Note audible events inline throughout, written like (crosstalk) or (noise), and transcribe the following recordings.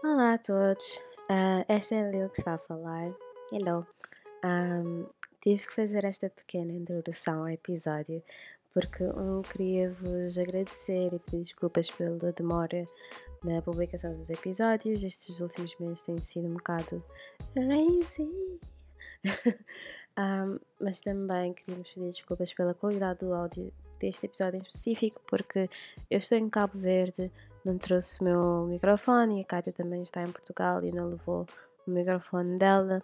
Olá a todos, uh, esta é a Lil que está a falar. Hello. Um, tive que fazer esta pequena introdução ao episódio porque um, queria vos agradecer e pedir desculpas pela demora na publicação dos episódios. Estes últimos meses têm sido um bocado crazy. (laughs) um, mas também queríamos pedir desculpas pela qualidade do áudio deste episódio em específico porque eu estou em Cabo Verde não trouxe o meu microfone e a Kátia também está em Portugal e não levou o microfone dela.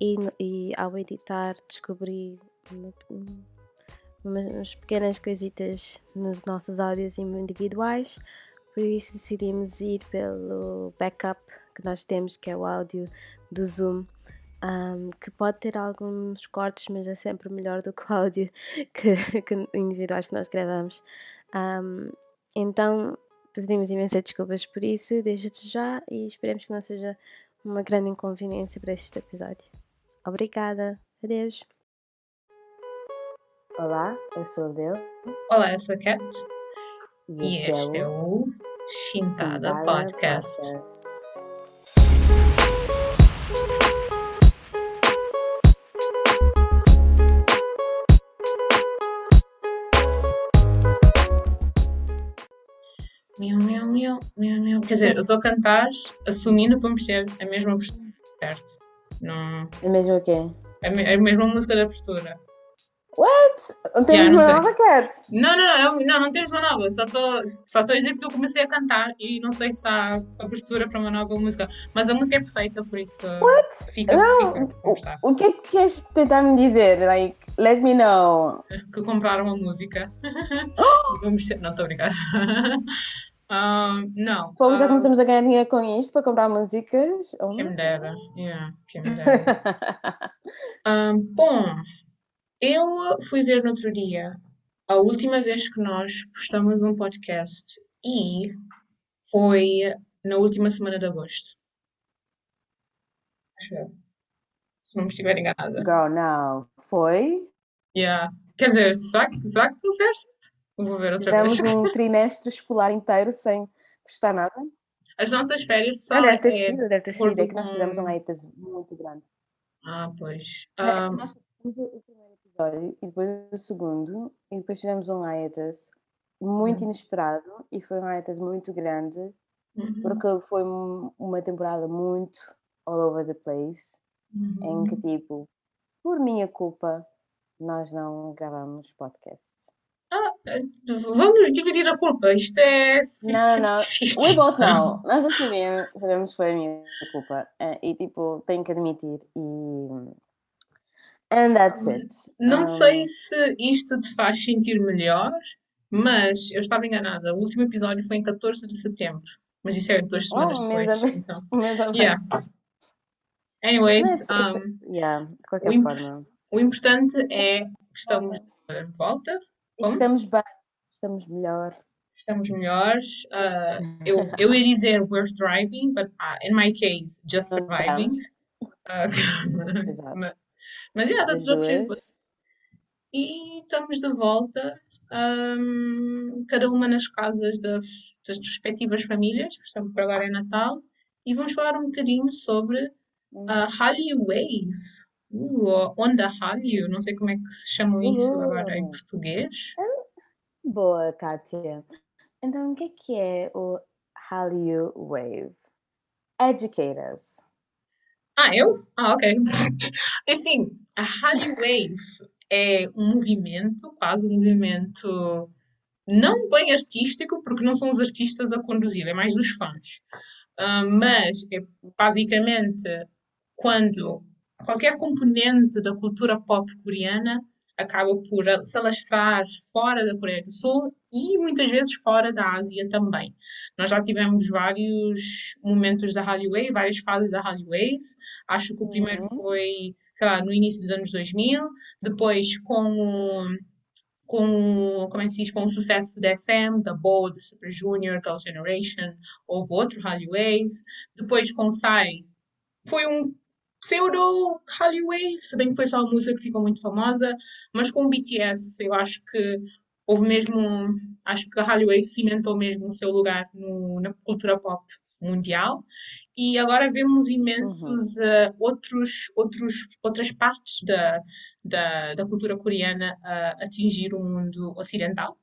E, e ao editar descobri umas pequenas coisitas nos nossos áudios individuais, por isso decidimos ir pelo backup que nós temos, que é o áudio do Zoom. Um, que pode ter alguns cortes, mas é sempre melhor do que o áudio (laughs) que, que individuais que nós gravamos. Um, então Pedimos imensas desculpas por isso, desde já, e esperemos que não seja uma grande inconveniência para este episódio. Obrigada, adeus. Olá, eu sou a Del. Olá, eu sou a Cat. E, este, este é o Chintada Podcast. Podcast. Quer dizer, eu estou a cantar assumindo que vamos ter a mesma postura, certo? Não... A mesma o quê? A, me, a mesma música da postura. What? Não temos yeah, uma nova, Cat? Não, não, não, não, não temos uma nova. Só estou só a dizer porque eu comecei a cantar e não sei se há a postura para uma nova música. Mas a música é perfeita, por isso. What? Fica, não, fica o, o que é que queres tentar me dizer? Like, let me know. Que compraram a música. (gasps) Vamos ser. Não, estou a brincar. (laughs) Um, não. Pô, já começamos a ganhar dinheiro com isto para comprar músicas? Oh, quem me dera. Yeah, quem me dera. (laughs) um, bom, eu fui ver no outro dia a última vez que nós postamos um podcast e foi na última semana de agosto. Acho eu. Se não me estiver enganada. Girl, não. Foi? Yeah. Quer dizer, será que, será que estou certo? Vou ver outra Tivemos vez. um (laughs) trimestre escolar inteiro sem postar nada. As nossas férias só. Ah, deve ter é sido, deve ter sido. É que nós fizemos um hiatus muito grande. Ah, pois. Um... Nós fizemos o primeiro episódio e depois o segundo, e depois fizemos um hiatus muito uhum. inesperado e foi um hiatus muito grande uhum. porque foi uma temporada muito all over the place uhum. em que tipo por minha culpa nós não gravamos podcast ah, vamos dividir a culpa. Isto é. Não, (laughs) não. We both know. (laughs) Nós sabemos, sabemos que foi a minha culpa. Eh, e tipo, tenho que admitir. E. And that's it. Não um... sei se isto te faz sentir melhor, mas eu estava enganada. O último episódio foi em 14 de setembro. Mas isso é duas oh, semanas oh, depois. Então. (laughs) Yeah. Anyways, um, yeah, de qualquer o forma. O importante é que estamos de volta Estamos bem, estamos melhor. Estamos melhores. Uh, eu, eu ia dizer we're thriving, but uh, in my case, just surviving. (laughs) Uh, mas, mas já, está tudo bem. E estamos de volta, um, cada uma nas casas das, das respectivas famílias, portanto, para agora é Natal, e vamos falar um bocadinho sobre a Hallyu Wave. Uh, onda Hallyu, não sei como é que se chama isso agora em português. Boa, Kátia. Então, o que é, que é o Hallyu Wave? Educate us. Ah, eu? Ah, ok. (laughs) Assim, a Hallyu Wave é um movimento, quase um movimento não bem artístico, porque não são os artistas a conduzir, é mais dos fãs. Uh, mas é basicamente quando qualquer componente da cultura pop coreana acaba por se alastrar fora da Coreia do Sul e muitas vezes fora da Ásia também. Nós já tivemos vários momentos da Hallyu Wave, várias fases da Hallyu Wave. Acho que o primeiro uhum. foi, sei lá, no início dos anos 2000, depois com com, como é que se diz, com o sucesso da SM, da Bold, Super Junior, Girl Generation, houve outro Hallyu Wave. Depois com Psy, foi um pseudo Hallyu Wave, se bem que foi só a música que ficou muito famosa, mas com o BTS eu acho que houve mesmo, acho que a Hollywood cimentou mesmo o seu lugar no- na cultura pop mundial e agora vemos Uhum. imensos eh, outros, outros, outras partes da, da, da cultura coreana a atingir o mundo ocidental,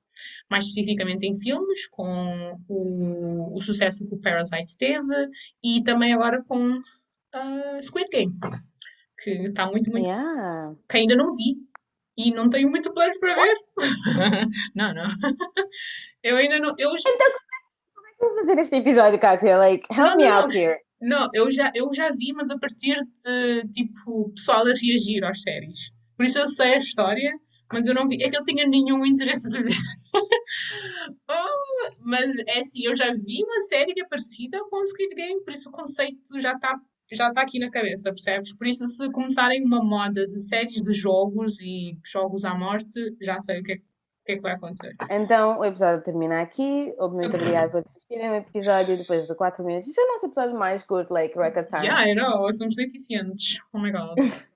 mais especificamente em filmes, com o, o sucesso que o Parasite teve e também agora com ah, Squid Game, que está muito, muito, Yeah. que ainda não vi e não tenho muito planos para ver. (laughs) Não, não. (laughs) Eu ainda não, eu já- Vou fazer este episódio, Kátia. Like, help Não, me não, out here. Não, eu já, eu já vi, mas a partir de, tipo, pessoal a reagir às séries. Por isso eu sei a história, mas eu não vi. É que eu tinha nenhum interesse de ver. (laughs) Oh, mas é assim, eu já vi uma série que é parecida com o Squid Game, por isso o conceito já está já tá aqui na cabeça, percebes? Por isso, se começarem uma moda de séries de jogos e jogos à morte, já sei o que é, o que, é que vai acontecer. Então, o episódio termina aqui. Muito obrigada por assistirem o episódio depois de 4 minutos. Isso é o nosso episódio mais good, like, record time. Yeah, I know, somos eficientes. Oh my god. (laughs)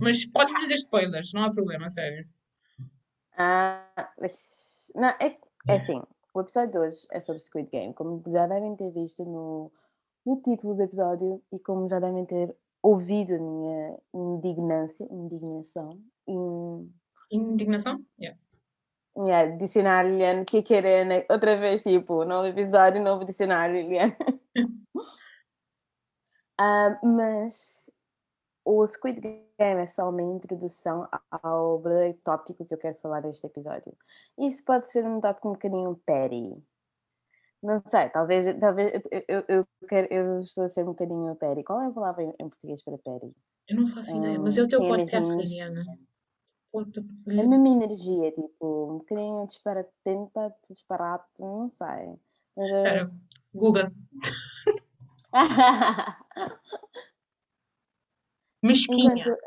Mas podes dizer spoilers, não há problema, sério. Ah, mas- não, é, é assim, o episódio de hoje é sobre Squid Game, como já devem ter visto no, no título do episódio e como já devem ter ouvido a minha indignância, indignação, in, Indignação? Yeah. yeah, dicionário Liliane, que querer né? outra vez, tipo, novo episódio, novo dicionário Liliane. (laughs) Ah, mas o Squid Game é só uma introdução ao tópico que eu quero falar neste episódio. Isto pode ser um tópico um bocadinho petty. Não sei, talvez, talvez eu, eu, quero, eu estou a ser um bocadinho petty. Qual é a palavra em, em português para petty? Eu não faço ideia, Hum, mas é o teu podcast, Liliana. É a mesma energia, tipo, um bocadinho disparatenta, disparate, não sei. Mas, eh, Espera, Google. (laughs) Mesquinha. Enquanto,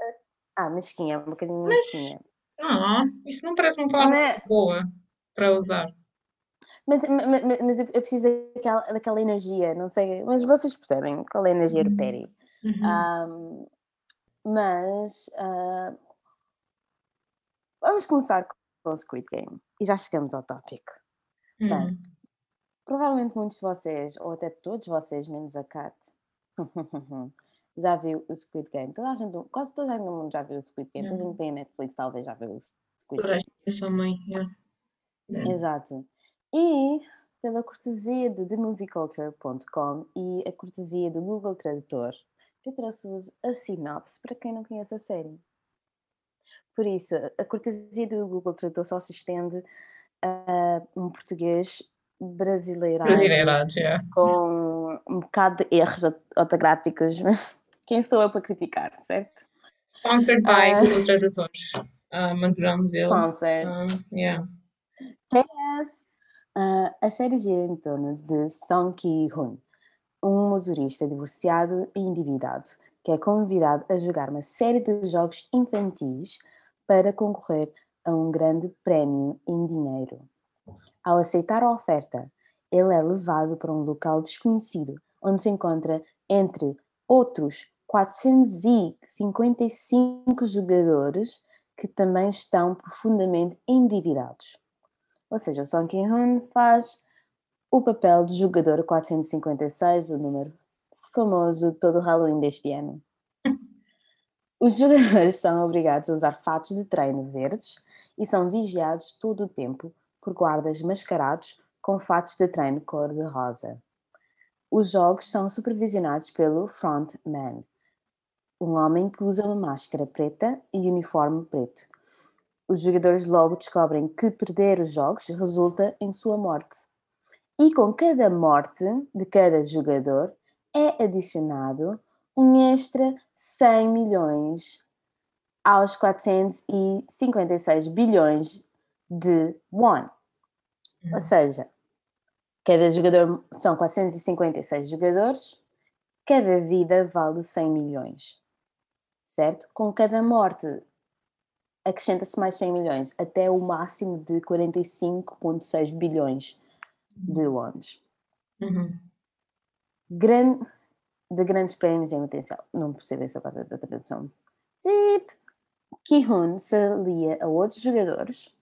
ah, mesquinha, um bocadinho Mas- mesquinha. Não, isso não parece uma palavra é- boa para usar. Mas, ma- ma- mas eu preciso daquela, daquela energia, não sei, mas vocês percebem qual é a energia do Uhum. Perry. Uhum. Ahm, mas ah, vamos começar com o Squid Game e já chegamos ao tópico. Uhum. Provavelmente muitos de vocês, ou até todos vocês, menos a Kat, (laughs) já viu o Squid Game. Toda a gente, quase toda a gente no mundo já viu o Squid Game. Toda a gente tem a Netflix, talvez já viu o Squid Toda a Game. gente é sua mãe. yeah. Exato. E pela cortesia do TheMovieCulture.com e a cortesia do Google Tradutor, eu trouxe-vos a sinopse para quem não conhece a série. Por isso, a cortesia do Google Tradutor só se estende a um português brasileiro Brasileirado, yeah. com um bocado de erros orto- ortográficos, mas (laughs) quem sou eu para criticar, certo? Sponsored by Ah. Google Tradutores. Ah, Mandamos ele. Sponsor. Ah, yeah. Yes. Ah, a série gira em torno de Song Ki-hoon, um motorista divorciado e endividado, que é convidado a jogar uma série de jogos infantis para concorrer a um grande prémio em dinheiro. Ao aceitar a oferta, ele é levado para um local desconhecido, onde se encontra, entre outros 455 jogadores que também estão profundamente endividados. Ou seja, o Song Ki-hoon faz o papel de jogador 456, o número famoso de todo o Halloween deste ano. (laughs) Os jogadores são obrigados a usar fatos de treino verdes e são vigiados todo o tempo por guardas mascarados com fatos de treino cor-de-rosa. Os jogos são supervisionados pelo frontman, um homem que usa uma máscara preta e uniforme preto. Os jogadores logo descobrem que perder os jogos resulta em sua morte. E com cada morte de cada jogador é adicionado um extra 100 milhões aos 456 bilhões de won. Ou seja, cada jogador são 456 jogadores, cada vida vale 100 milhões. Certo? Com cada morte acrescenta-se mais 100 milhões, até o máximo de 45,6 bilhões de wons. Uhum. Gran... De grandes prémios em potencial. Não percebo essa parte da tradução. Zip! Ki-hoon se alia a outros jogadores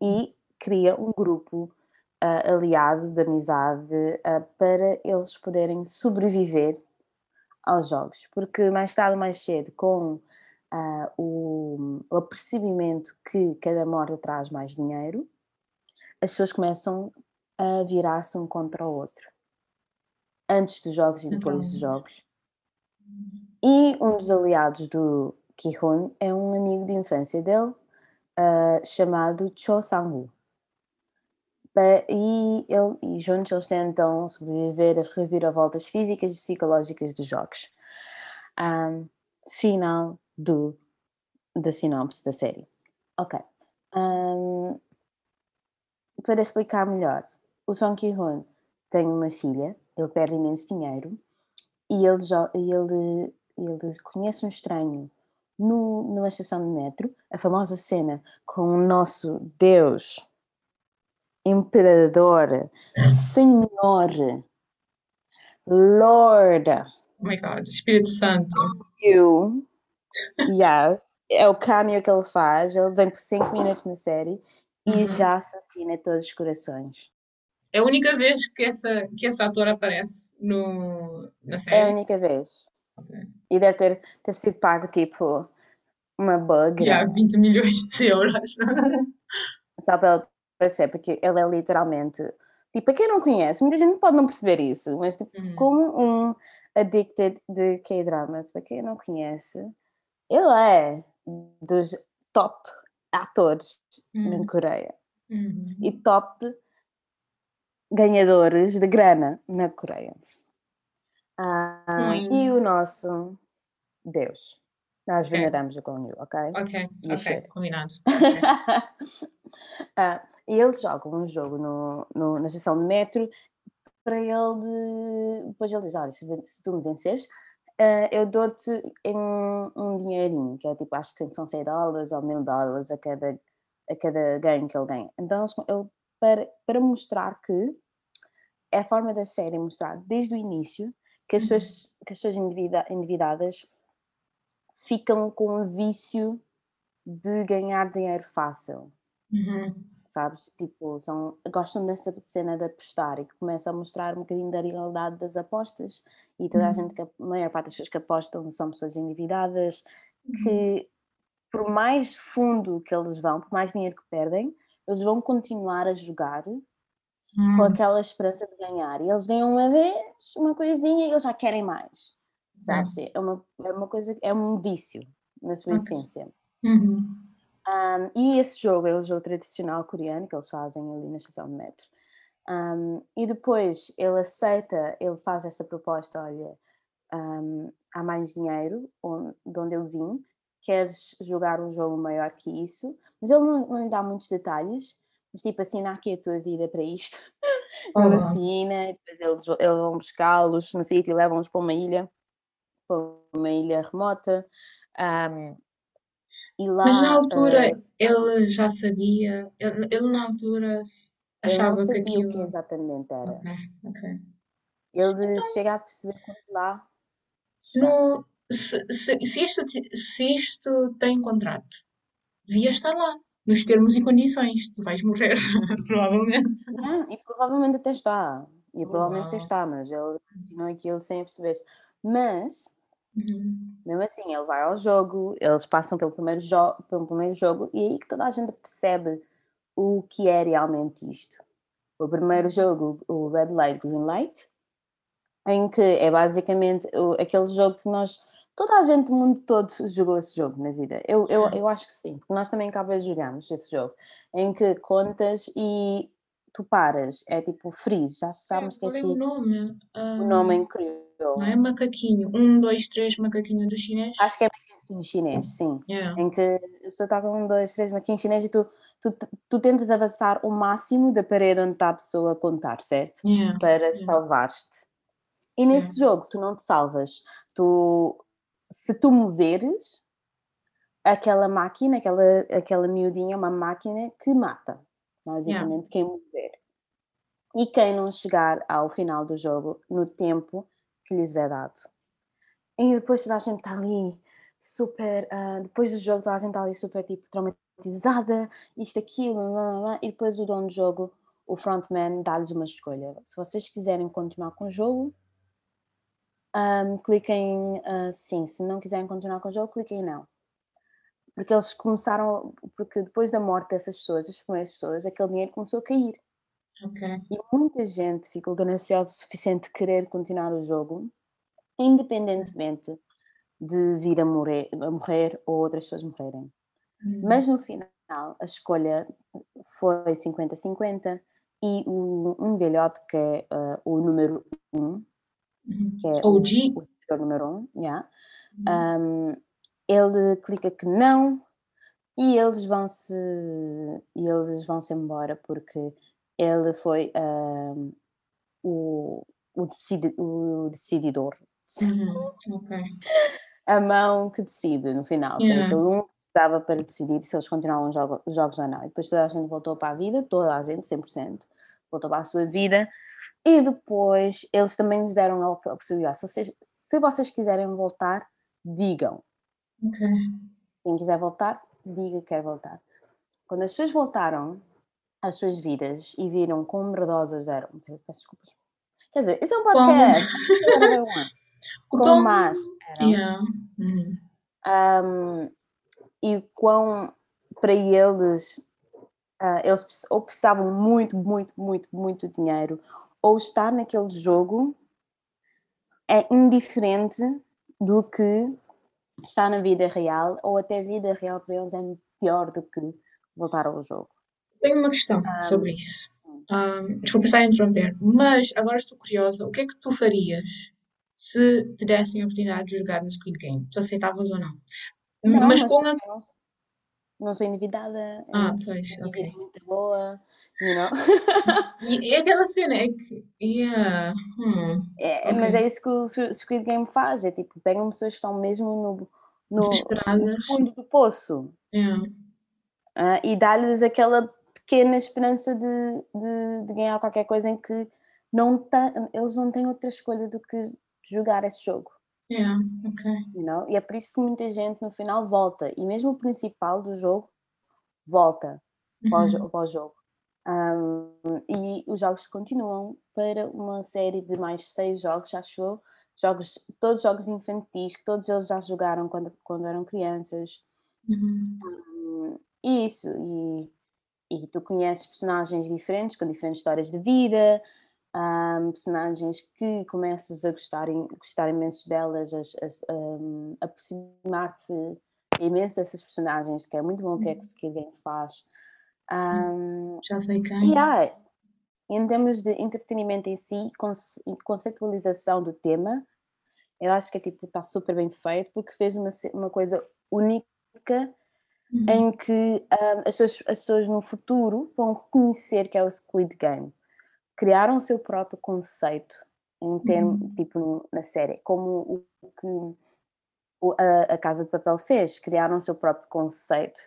e cria um grupo uh, aliado de amizade uh, para eles poderem sobreviver aos jogos, porque mais tarde ou mais cedo, com uh, o, o apercebimento que cada morte traz mais dinheiro, as pessoas começam a virar-se um contra o outro. Antes dos jogos e depois dos jogos. E um dos aliados do Kihon é um amigo de infância dele, uh, chamado Cho Sang-woo. E, ele, e juntos eles tentam sobreviver às reviravoltas físicas e psicológicas dos jogos. Um, final do, da sinopse da série. Ok. Um, para explicar melhor, o Song Ki-hoon tem uma filha, ele perde imenso dinheiro e ele, ele, ele conhece um estranho no, numa estação de metro, a famosa cena com o nosso Deus, Imperador, Senhor, Lord. Oh my God, Espírito Santo. You. Yes. É o cameo que ele faz. Ele vem por 5 minutos na série e uhum. já assassina todos os corações. É a única vez que essa, que essa ator aparece no, na série? É a única vez. Okay. E deve ter, ter sido pago tipo uma bug. Yeah, 20 milhões de euros. (laughs) Só para ele aparecer, porque ele é literalmente. Tipo, para quem não conhece, muita gente pode não perceber isso, mas tipo, uhum. como um addicted de K-dramas, para quem não conhece, ele é dos top atores uhum. na Coreia uhum. e top ganhadores de grana na Coreia. Ah, e o nosso Deus. Nós okay. veneramos o Gong ok? Ok, ok, combinado. (laughs) Okay. ah, e eles jogam um jogo no, no, na estação de metro para ele. De... Depois ele diz: Olha, se, se tu me vences, uh, eu dou-te um, um dinheirinho, que é tipo, acho que são 100 dólares ou 1000 dólares a cada, a cada ganho que ele ganha. Então, ele, para, para mostrar que é a forma da série mostrar desde o início que as uhum. pessoas, que as pessoas endividadas ficam com o vício de ganhar dinheiro fácil. Uhum. Sabes? Tipo, são, gostam dessa cena de apostar e que começa a mostrar um bocadinho da realidade das apostas. E toda uhum. a gente, que, a maior parte das pessoas que apostam são pessoas endividadas que, uhum. por mais fundo que eles vão, por mais dinheiro que perdem, eles vão continuar a jogar com hum. aquela esperança de ganhar. E eles ganham uma vez, uma coisinha, e eles já querem mais. Sabes? É, uma, é uma coisa, é um vício na sua okay. essência. Uhum. Um, e esse jogo é o jogo tradicional coreano que eles fazem ali na estação de metro. Um, e depois ele aceita, ele faz essa proposta: olha, um, há mais dinheiro onde, de onde eu vim, queres jogar um jogo maior que isso? Mas ele não, não lhe dá muitos detalhes, mas tipo, assina aqui a tua vida para isto. Uhum. (laughs) ele assina, depois eles, eles vão buscá-los no sítio e levam-los para uma ilha, para uma ilha remota. Um, e lá, Mas na altura uh, ele já sabia, ele, ele na altura achava que aquilo. o que exatamente era. Ele então, chega a perceber quando lá. No, se, se, se, isto, se isto tem contrato, devia estar lá nos termos e condições. Tu vais morrer, (laughs) provavelmente. Não, e provavelmente até está. E oh, provavelmente até está, mas ele assinou aquilo sem perceber. Mas, uhum. Mesmo assim, ele vai ao jogo, eles passam pelo primeiro, jo pelo primeiro jogo e é aí que toda a gente percebe o que é realmente isto. O primeiro jogo, o Red Light, Green Light, em que é basicamente aquele jogo que nós Toda a gente do mundo todo jogou esse jogo na vida. Eu, eu, eu acho que sim, porque nós também acabamos de jogarmos esse jogo, em que contas e tu paras, é tipo freeze, já, já me esqueci. o nome? O nome é incrível. Não é macaquinho. Um, dois, três, macaquinho do chinês? Acho que é macaquinho chinês, sim. Yeah. Em que a pessoa está com um, dois, três macaquinhos chinês e tu, tu, tu tentas avançar o máximo da parede onde está a pessoa a contar, certo? Yeah. Para yeah. salvar-te. E nesse jogo tu não te salvas, tu se tu moveres aquela máquina, aquela, aquela miudinha, é uma máquina que mata, basicamente, yeah. quem mover. E quem não chegar ao final do jogo no tempo que lhes é dado. E depois toda a gente está ali super. Uh, depois do jogo, toda a gente está ali super tipo traumatizada isto, aquilo, blá, blá, blá, e depois o dono do jogo, o frontman, dá-lhes uma escolha. Se vocês quiserem continuar com o jogo, um, cliquem uh, sim. Se não quiserem continuar com o jogo, cliquem não. Porque eles começaram, porque depois da morte dessas pessoas, das primeiras pessoas, aquele dinheiro começou a cair. Ok. E muita gente ficou gananciosa o suficiente de querer continuar o jogo, independentemente de vir a morrer, a morrer ou outras pessoas morrerem. Hum. Mas no final, a escolha foi 50-50 e o, um velhote que é uh, o número 1, um, Uhum. que é OG. o, o número 1, um, yeah, Uhum. um, ele clica que não e eles vão se e eles vão se embora porque ele foi um, o, o, decidi, o decididor Uhum. Ok. (laughs) a mão que decide no final Yeah. aquele um estava para decidir se eles continuavam os jogo- os jogos ou não e depois toda a gente voltou para a vida toda a gente, 100% voltou para a sua vida e depois eles também nos deram a possibilidade se vocês, se vocês quiserem voltar digam Ok. Quem quiser voltar, diga que quer voltar. Quando as pessoas voltaram às suas vidas e viram quão merdosas eram, peço desculpas. Quer dizer, isso é um podcast. (laughs) O Quão quão- más eram. Yeah. Uhum. um, e quão para eles, ah, eles ou precisavam muito, muito, muito, muito dinheiro, ou estar naquele jogo é indiferente do que estar na vida real, ou até a vida real para eles é pior do que voltar ao jogo. Tenho uma questão sobre isso. Um, desculpa estar a interromper, mas agora estou curiosa. O que é que tu farias se te dessem a oportunidade de jogar no Squid Game? Tu aceitavas ou não? Não, mas com a. não, sou endividada, Ah, é pois, ok. muito boa, you know? (laughs) E é aquela cena, é que. Yeah. hum, É, Ok. Mas é isso que o Squ- Squid Game faz, é tipo, pegam pessoas que estão mesmo no, no, no fundo do poço Yeah. ah, e dá-lhes aquela pequena esperança de, de, de ganhar qualquer coisa em que não tá, eles não têm outra escolha do que jogar esse jogo. Yeah. Ok. you know? E é por isso que muita gente no final volta, e mesmo o principal do jogo volta para o, Uhum. para o jogo. Um, e os jogos continuam para uma série de mais seis jogos, acho eu. Jogos, todos jogos infantis, que todos eles já jogaram quando, quando eram crianças. Uhum. Hum, e isso, e, e tu conheces personagens diferentes, com diferentes histórias de vida, hum, personagens que começas a gostar, gostar imenso delas, as- as- hum, aproximar-te imenso dessas personagens, que é muito bom o que é que o Squid Game faz. Hum, Já sei quem. e há, em termos de entretenimento em si conce- e conceitualização do tema, eu acho que é tipo, está super bem feito porque fez uma, uma coisa única Uhum. em que ah, as, pessoas, as pessoas no futuro vão reconhecer que é o Squid Game. Criaram o seu próprio conceito em termo, Uhum. tipo na série, como o que a, a Casa de Papel fez, criaram o seu próprio conceito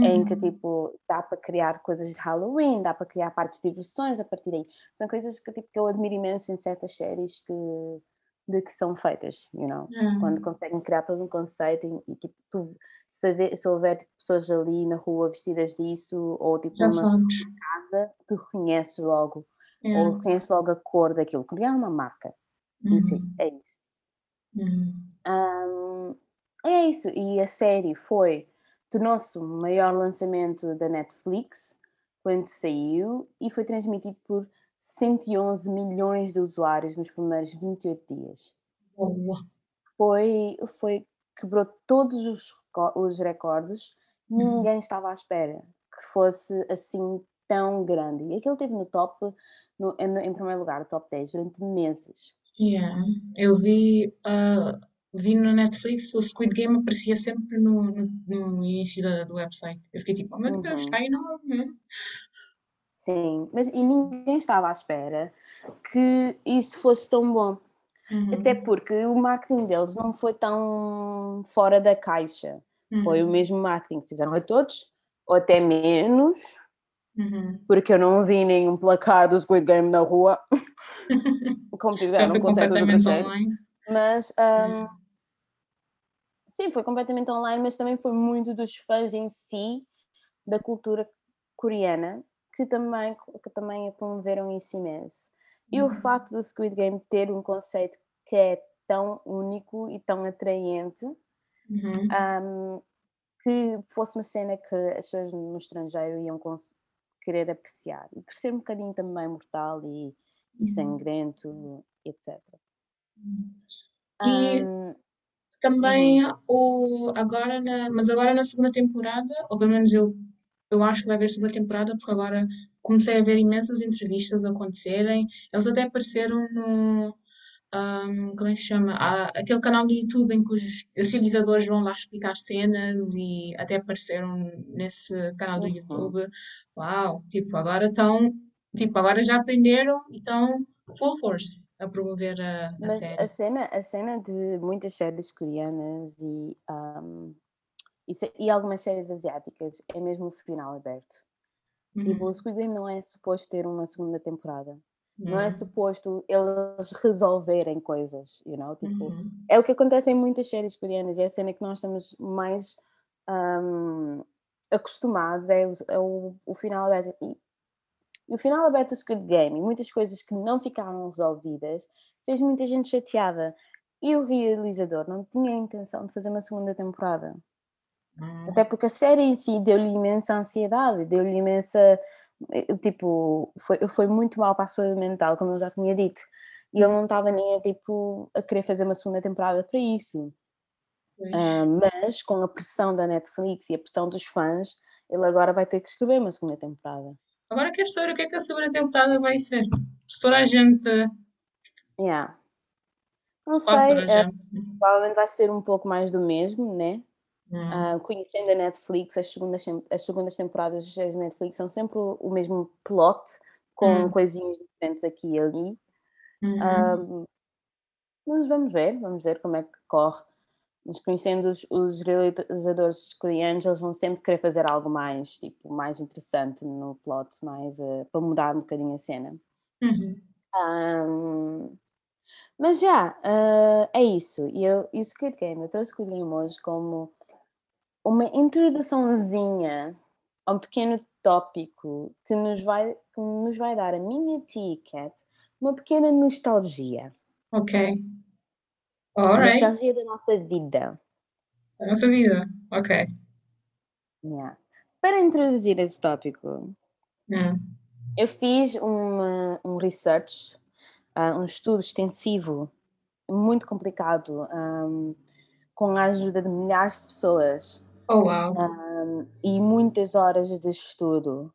em que Uhum. tipo dá para criar coisas de Halloween, dá para criar partes de diversões a partir daí. São coisas que, tipo, que eu admiro imenso em certas séries que, de que são feitas, you know? Yeah. Quando conseguem criar todo um conceito e, e, tipo, tu, se, haver- se houver tipo, pessoas ali na rua vestidas disso ou tipo Já numa casa, tu reconheces logo, Yeah. ou reconheces logo a cor daquilo, criar uma marca. Isso Uhum. é isso. Uhum. Ahm, é isso, e a série foi, tornou-se o maior lançamento da Netflix quando saiu e foi transmitido por 111 milhões de usuários nos primeiros 28 dias. Boa. Foi, foi quebrou todos os, os recordes, ninguém estava à espera que fosse assim tão grande. E aquilo teve no top, no- em, em primeiro lugar, top 10 durante meses. Yeah. Eu vi, ah, vi no Netflix, o Squid Game aparecia sempre no, no, no início da- do website. Eu fiquei tipo, oh meu Deus, Uhum. está enorme. Sim, mas e ninguém estava à espera que isso fosse tão bom. Uhum. Até porque o marketing deles não foi tão fora da caixa. Foi o Uhum. mesmo marketing que fizeram a todos, ou até menos, Uhum. porque eu não vi nenhum placar do Squid Game na rua, (laughs) como fizeram com completamente online. Mas hum, sim, foi completamente online, mas também foi muito dos fãs em si da cultura coreana que também, que também promoveram isso imenso. E o Uhum. facto do Squid Game ter um conceito que é tão único e tão atraente Uhum. um, que fosse uma cena que as pessoas no estrangeiro iam querer apreciar. E por ser um bocadinho também mortal e, e Uhum. sangrento, etc. E- Um, Também o agora na, mas agora na segunda temporada, ou pelo menos eu, eu acho que vai haver segunda temporada, porque agora comecei a ver imensas entrevistas acontecerem. Eles até apareceram no ahm, como é que se chama? Há aquele canal do YouTube em que os realizadores vão lá explicar cenas e até apareceram nesse canal do Uhum. YouTube. Uau, tipo, agora estão, tipo, agora já aprenderam e estão full force a promover a, a Mas série. a cena, a cena de muitas séries coreanas e, um, e, e algumas séries asiáticas é mesmo o final aberto. Tipo, o Uhum. Squid Game não é suposto ter uma segunda temporada. Não é Uhum. suposto eles resolverem coisas, you know? Tipo, Uhum. é o que acontece em muitas séries coreanas e é a cena que nós estamos mais um, acostumados é, o, é o, o final aberto. E, e o final aberto do Squid Game e muitas coisas que não ficaram resolvidas fez muita gente chateada. E o realizador não tinha a intenção de fazer uma segunda temporada. Uhum. Até porque a série em si deu-lhe imensa ansiedade, deu-lhe imensa. eh, Tipo, foi, foi muito mal para a saúde mental, como eu já tinha dito. E ele não estava nem a, tipo, a querer fazer uma segunda temporada para isso. Ah, mas com a pressão da Netflix e a pressão dos fãs, ele agora vai ter que escrever uma segunda temporada. Agora quero saber o que é que a segunda temporada vai ser. Se toda a gente. Yeah. Não Quase sei, gente. provavelmente vai ser um pouco mais do mesmo, né? Hum. Ah, conhecendo a Netflix, as segundas, as segundas temporadas das séries da Netflix são sempre o, o mesmo plot, com Hum. coisinhas diferentes aqui e ali. Uhum. Mas vamos ver, vamos ver como é que corre. Mas conhecendo os, os realizadores coreanos, eles vão sempre querer fazer algo mais, tipo, mais interessante no plot, mais eh, para mudar um bocadinho a cena. Uhum. Ahm, mas já, ah, é isso. E, eu, e o Squid Game, eu trouxe o Squid Game hoje como uma introduçãozinha a um pequeno tópico que nos vai, que nos vai dar a minha tia Cat uma pequena nostalgia. Ok. A Alright. nostalgia da nossa vida. A nossa vida. Ok. Yeah. Para introduzir esse tópico, Hum. eu fiz uma, um research, ah, um estudo extensivo, muito complicado, ahm, com a ajuda de milhares de pessoas Oh, wow. ahm, e muitas horas de estudo,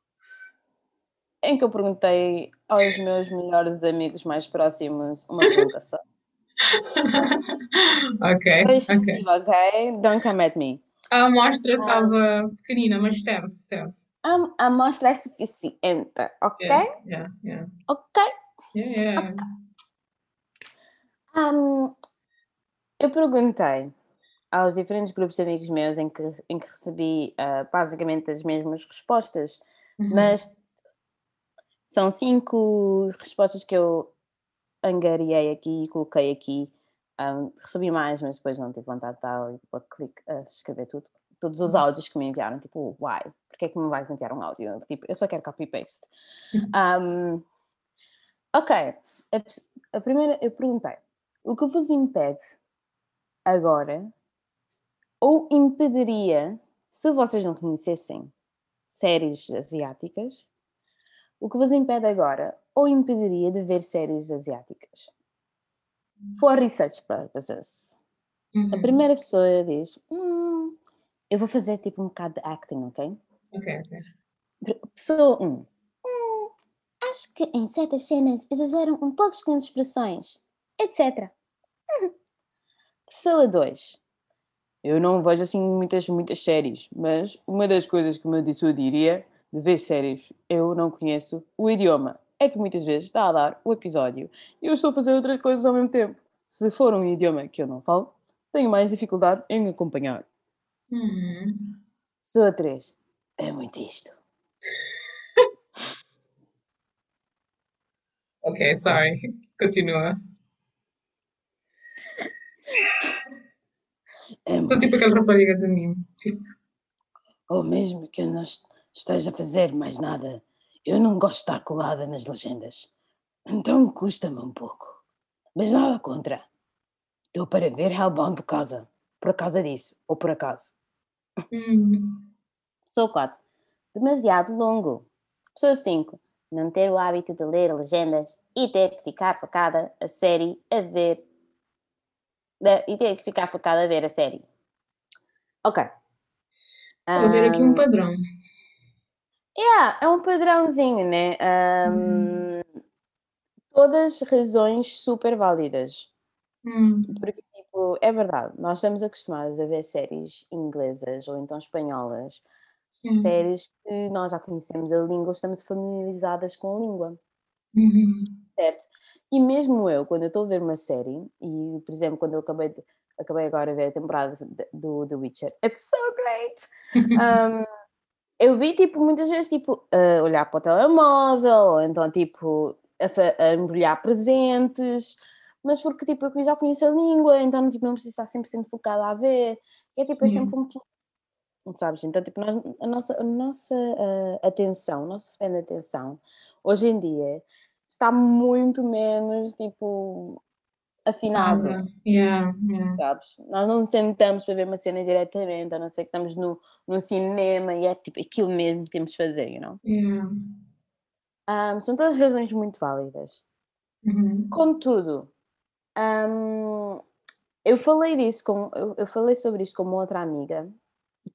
em que eu perguntei aos meus melhores amigos mais próximos uma pergunta só. (laughs) ok. Foi Ok. Don't come at me. A amostra Ah. estava pequenina, mas serve, serve. A amostra é suficiente, ok? Yeah, yeah, yeah. Ok? Yeah, yeah. Ahm, eu perguntei aos diferentes grupos de amigos meus em que, em que recebi ah, basicamente as mesmas respostas, Uhum. mas são cinco respostas que eu angariei aqui e coloquei aqui. Ahm, recebi mais, mas depois não tive vontade de ali para clique a escrever tudo. Todos os áudios que me enviaram, tipo, why? Porquê é que me vais enviar um áudio? Tipo, eu só quero copy-paste. Ahm, ok, a, a primeira, eu perguntei, o que vos impede agora, ou impediria, se vocês não conhecessem séries asiáticas, o que vos impede agora, ou impediria de ver séries asiáticas? For research purposes. A Uhum. primeira pessoa diz, "Hum, eu vou fazer tipo um bocado de acting, ok? Ok, ok. Pessoa 1. Um, "Hum, acho que em certas cenas exageram um pouco com as expressões, etc. (laughs) Pessoa 2. Eu não vejo assim muitas, muitas séries, mas uma das coisas que me dissuadiria de ver séries, eu não conheço o idioma. É que muitas vezes está a dar o episódio e eu estou a fazer outras coisas ao mesmo tempo. Se for um idioma que eu não falo, tenho mais dificuldade em acompanhar. Uhum. Pessoa 3. É muito isto. (laughs) Ok, sorry. Continua. É Estou tipo aquela rapariga do mime. Tipo, Ou mesmo que nós esteja a fazer mais nada, eu não gosto de estar colada nas legendas. Então custa-me um pouco. Mas nada contra. Estou para ver Hellbound por causa, por causa disso, ou por acaso. Hum. Pessoa 4. Demasiado longo. Pessoa 5. Não ter o hábito de ler legendas e ter que ficar focada a série a ver. E ter que ficar focada a ver a série. Ok. Vou ver aqui um padrão. Yeah, é um padrãozinho, né? Um, Todas razões super válidas. Hum. Porque, tipo, é verdade, nós estamos acostumados a ver séries inglesas ou então espanholas, Sim. séries que nós já conhecemos a língua, estamos familiarizadas com a língua, Uhum. certo? E mesmo eu, quando eu estou a ver uma série, e por exemplo, quando eu acabei, de- acabei agora de ver a temporada do The Witcher, it's so great! (laughs) Um, eu vi, tipo, muitas vezes, tipo, a olhar para o telemóvel, ou então, tipo, a, a embrulhar presentes, mas porque, tipo, eu já conheço a língua, então, tipo, não preciso estar 100% focada a ver, é, tipo, é sempre um plus, sabes? Então, tipo, nós, a nossa, a nossa ah, atenção, o nosso span de atenção, hoje em dia, está muito menos, tipo, afinado Nada. Yeah, yeah. sabes? Nós não sentamos para ver uma cena diretamente, a não ser que estamos no, no cinema e é tipo aquilo mesmo que temos de fazer, you know? Yeah. Um, são todas razões muito válidas. Uhum. Contudo, um, eu falei disso com, eu, eu falei sobre isto com uma outra amiga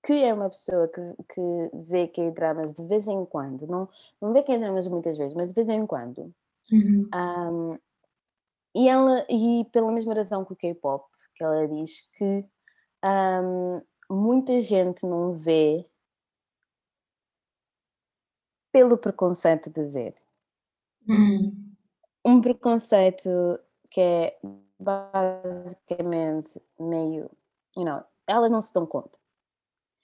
que é uma pessoa que, que vê K-dramas de vez em quando, não, não vê K-dramas muitas vezes, mas de vez em quando. Uhum. Um, e ela, e pela mesma razão que o K-pop, que ela diz que um, muita gente não vê pelo preconceito de ver. Uhum. Um preconceito que é basicamente meio, you know, elas não se dão conta.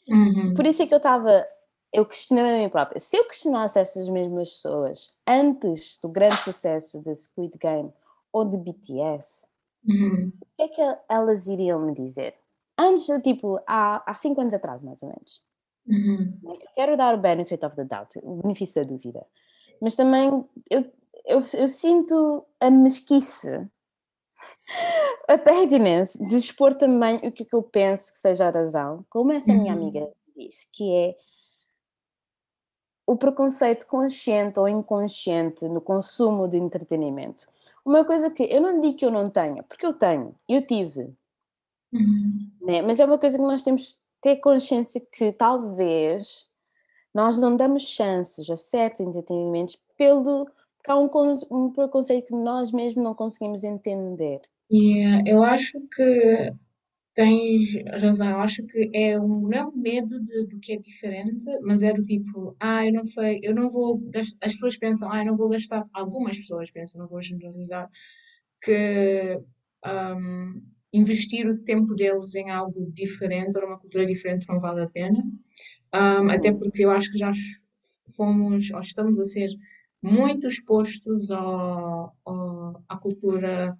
Uhum. Por isso é que eu estava, eu questionei a mim própria. Se eu questionasse essas mesmas pessoas antes do grande sucesso de Squid Game ou de BTS, Uhum. o que é que elas iriam me dizer? Antes, tipo, há, há cinco anos atrás, mais ou menos. Uhum. Eu quero dar o benefit of the doubt, o benefício da dúvida. Mas também eu, eu, eu sinto a mesquice, (laughs) a pettiness de expor também o que, é que eu penso que seja a razão, como essa minha Uhum. amiga disse, que é o preconceito consciente ou inconsciente no consumo de entretenimento. Uma coisa que eu não digo que eu não tenha, porque eu tenho, eu tive, Uhum. né? Mas é uma coisa que nós temos que ter consciência que talvez nós não damos chances a certos entretenimentos pelo porque há um, um preconceito que nós mesmos não conseguimos entender. Yeah, eu acho que tens razão. Eu acho que é um, não é um medo de, do que é diferente, mas é do tipo, ah, eu não sei, eu não vou gastar. As pessoas pensam, ah, eu não vou gastar. Algumas pessoas pensam, não vou generalizar, que um, investir o tempo deles em algo diferente ou numa cultura diferente não vale a pena. Um, até Uhum. porque eu acho que já fomos, ou estamos a ser muito expostos ao, ao- à cultura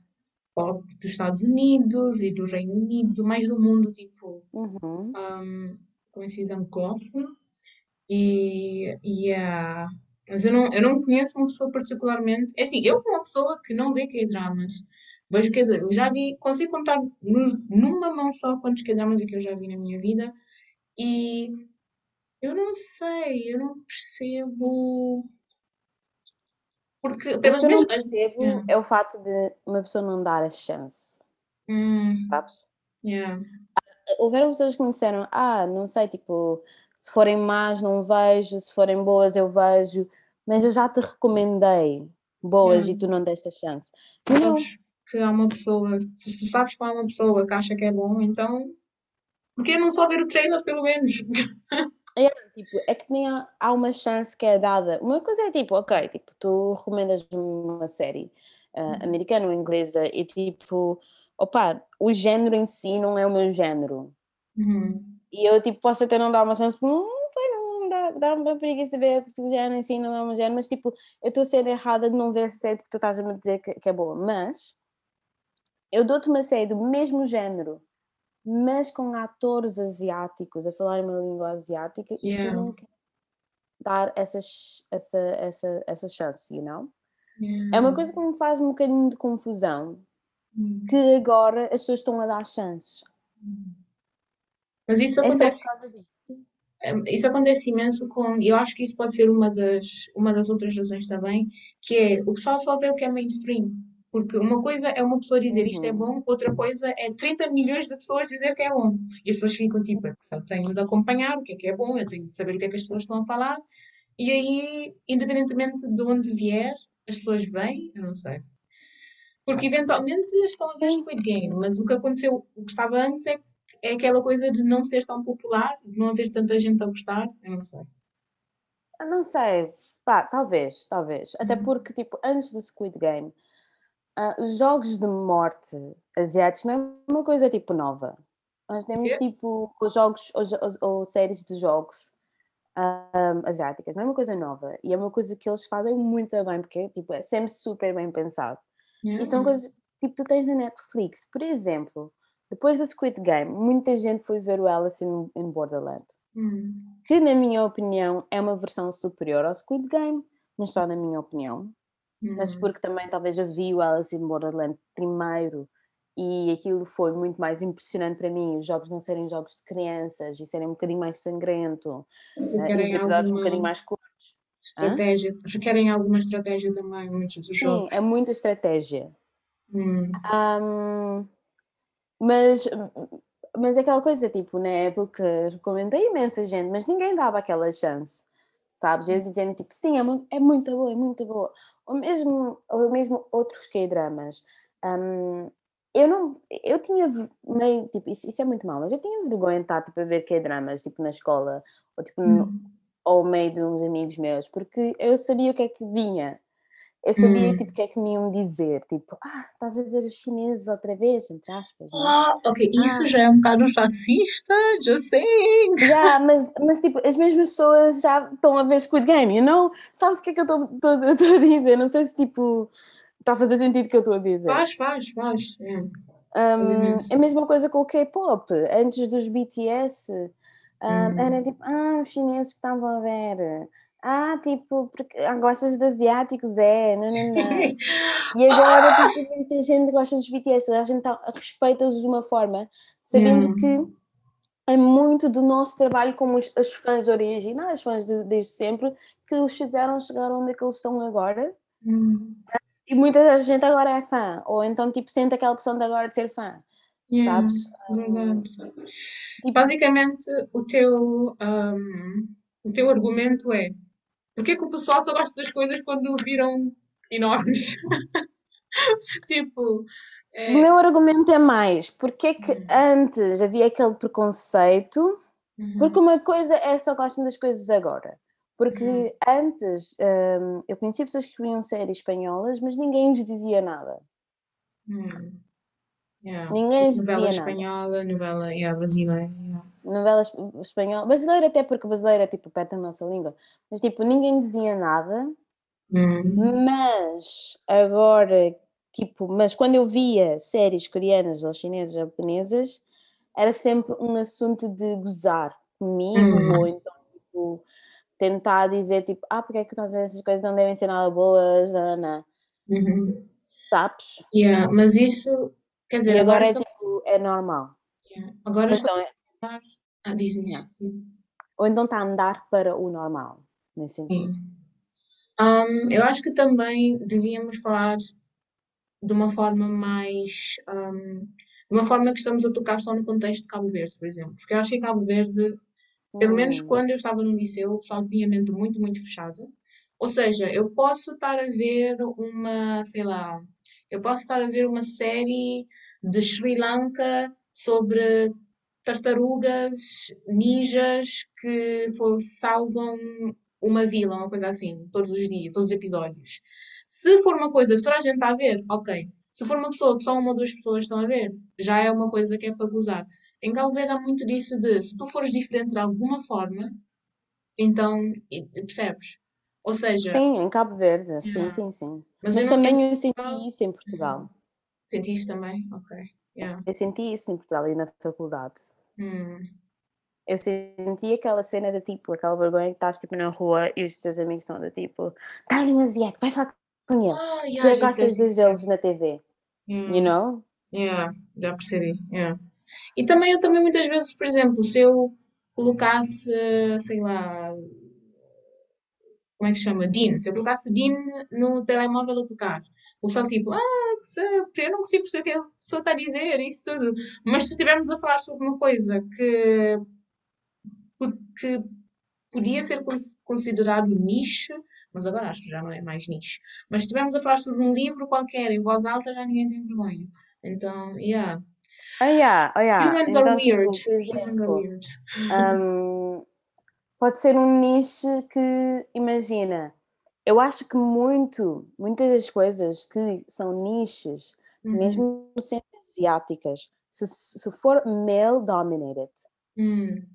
pop dos Estados Unidos e do Reino Unido, mais do mundo, tipo, Uhum. um, conhecido anglófono. E, e ah, mas eu não, eu não conheço uma pessoa particularmente. É assim, eu, como uma pessoa que não vê K-dramas, vejo que eu já vi, consigo contar no- numa mão só quantos K-dramas é que eu já vi na minha vida. E eu não sei, eu não percebo. Porque, O pelas que eu não mesmas. percebo Yeah. é o fato de uma pessoa não dar a chance, Hum, sabes? yeah. Houveram pessoas que me disseram, ah, não sei, tipo, se forem más não vejo, se forem boas eu vejo, mas eu já te recomendei boas Yeah. e tu não deste a chance. Mas não, sabes que há uma pessoa, se tu sabes que há uma pessoa que acha que é bom, então. Por que não só ver o trailer, pelo menos? (laughs) tipo, é que nem há, há uma chance que é dada. Uma coisa é tipo, ok, tipo, tu recomendas uma série ah, americana ou inglesa e tipo, opa, o género em si não é o meu género. Uhum. E eu tipo, posso até não dar uma chance, porque não sei, não dá, dá uma preguiça de ver porque o género em si não é o meu género, mas tipo, eu estou a ser errada de não ver essa série porque tu estás a me dizer que, que é boa. Mas eu dou-te uma série do mesmo género, mas com atores asiáticos a falar uma língua asiática e tu Yeah. não queres. dar essas, essa, essa, essa chance, you know? É uma coisa que me faz um bocadinho de confusão, Hum. que agora as pessoas estão a dar chances. Mas isso É acontece, eh, isso acontece imenso com, e eu acho que isso pode ser uma das, uma das outras razões também, que é o pessoal só vê o que é mainstream. Porque uma coisa é uma pessoa dizer isto é Uhum. bom, outra coisa é 30 milhões de pessoas dizer que é bom. E as pessoas ficam tipo, eu tenho de acompanhar o que é que é bom, eu tenho de saber o que é que as pessoas estão a falar. E aí, independentemente de onde vier, as pessoas vêm, eu não sei. Porque eventualmente estão a ver. Squid Game, mas o que aconteceu, o que estava antes é, é aquela coisa de não ser tão popular, de não haver tanta gente a gostar, eu não sei. Eu não sei, pá, talvez, talvez. Até Uhum. porque, tipo, antes do Squid Game, ah, os jogos de morte asiáticos não é uma coisa, tipo, nova. Nós temos, quê? tipo, os jogos, os, os- ou séries de jogos ah, asiáticas, não é uma coisa nova. E é uma coisa que eles fazem muito bem, porque, tipo, é sempre super bem pensado. E são Yeah. coisas, tipo, tu tens na Netflix, por exemplo, depois do Squid Game, muita gente foi ver o Alice in, in Borderland. Hum. que na minha opinião é uma versão superior ao Squid Game, mas só na minha opinião, mas Hum. porque também talvez eu vi o Alice in Borderland primeiro e aquilo foi muito mais impressionante para mim, os jogos não serem jogos de crianças e serem um bocadinho mais sangrento, eh, e os episódios um bocadinho alguma mais curtos. estratégia, requerem alguma estratégia também, muitos dos Sim, jogos. é muita estratégia. Hum. Ahm, mas, mas é aquela coisa, tipo, na época recomendei imensa gente, mas ninguém dava aquela chance, sabes? Eu dizendo, tipo, sim, é, mu- é muito boa, é muito boa. Ou mesmo, ou mesmo outros K-dramas. Ahm, eu não, eu tinha meio, tipo, isso, isso é muito mau, mas eu tinha vergonha de estar, tipo, a ver K-dramas, tipo, na escola, ou tipo, no, Hum. ao meio de uns amigos meus, porque eu sabia o que é que vinha. Eu sabia, Hum. tipo, o que é que me iam dizer. Tipo, ah, estás a ver os chineses outra vez, entre aspas? Ah, ok, isso Ah. já é um bocado racista, just saying. Já, mas, mas, tipo, as mesmas pessoas já estão a ver Squid Game, you know? Sabes o que é que eu estou a dizer? Não sei se, tipo, está a fazer sentido o que eu estou a dizer. Faz, faz, faz. É. Um, imenso. a mesma coisa com o K-pop. Antes dos BTS, um, Hum. era tipo, ah, os chineses que estavam a ver. Ah, tipo, porque, ah, gostas de asiáticos? É, não, não, não. E agora, Ah! tipo, muita gente gosta dos BTS, a gente tá- respeita-os de uma forma, sabendo Yeah. que é muito do nosso trabalho como os, os fãs originais, fãs de- desde sempre, que os fizeram chegar onde é que eles estão agora. Hum. E muita gente agora é fã, ou então, tipo, sente aquela opção de agora de ser fã, Yeah, sabes? verdade. Tipo- Basicamente, o teu, um, o teu argumento é porque é que o pessoal só gosta das coisas quando viram enormes? (laughs) Tipo, O é, meu argumento é mais, porque é que Hum. antes havia aquele preconceito uhum, Porque uma coisa é só gostam das coisas agora. Porque Uhum. antes hum, eu conhecia pessoas que viam séries espanholas, mas ninguém lhes dizia nada. hum, yeah. Ninguém lhes Novela dizia nada. espanhola, novela yeah, brasileira. yeah. Novelas espanholas, brasileira até porque brasileira é tipo perto da nossa língua, mas tipo, ninguém dizia nada. Hum, Mas agora, tipo, mas quando eu via séries coreanas ou chinesas ou japonesas, era sempre um assunto de gozar comigo, Hum. ou então tipo, tentar dizer tipo, ah, porque é que a ver essas coisas não devem ser nada boas, não, não, uhum. sabes? Yeah, mas isso, quer E dizer, agora agora é só, tipo, é normal. yeah, agora só então, é- ah, diz isso. Yeah. ou então está a andar para o normal, nesse sentido. Sim. Um, eu acho que também devíamos falar de uma forma mais, um, de uma forma que estamos a tocar só no contexto de Cabo Verde, por exemplo. Porque eu acho que em Cabo Verde, pelo menos Hum, quando eu estava no liceu, o pessoal tinha a mente muito, muito fechada. Ou seja, eu posso estar a ver uma, sei lá, eu posso estar a ver uma série de Sri Lanka sobre tartarugas ninjas que fo- salvam uma vila, uma coisa assim, todos os dias, todos os episódios. Se for uma coisa que toda a gente está a ver, ok. Se for uma pessoa que só uma ou duas pessoas estão a ver, já é uma coisa que é para gozar. Em Cabo Verde há muito disso de se tu fores diferente de alguma forma, então percebes? Ou seja, Sim, em Cabo Verde, sim, sim, sim. mas Mas eu também eu senti Portugal, isso em Portugal. sentiste também? Ok. Yeah. Eu senti isso em Portugal e na faculdade. Hum. eu senti aquela cena de tipo, aquela vergonha que estás tipo na rua e os teus amigos estão de tipo, está um asiático, vai falar com ele. Tu yeah, é já que gostas de vê-los na TV, Yeah. you know? Yeah, já percebi. Yeah. E também eu também muitas vezes, por exemplo, se eu colocasse, sei lá, como é que chama? DIN, se eu colocasse DIN no telemóvel a tocar, o pessoal tipo, ah, que se- eu não consigo perceber o que a pessoa está a dizer, isso tudo. Mas se estivermos a falar sobre uma coisa que, que podia ser con- considerado nicho, mas agora acho que já não é mais nicho. Mas se estivermos a falar sobre um livro qualquer em voz alta, já ninguém tem vergonha. Então, yeah. Ah, yeah, oh, yeah. Humans Então, are tipo, weird. por Humans are weird. hum, pode ser um nicho que, imagina, eu acho que muito, muitas das coisas que são nichos, Uhum. mesmo sendo asiáticas, se, se for male dominated, Hum,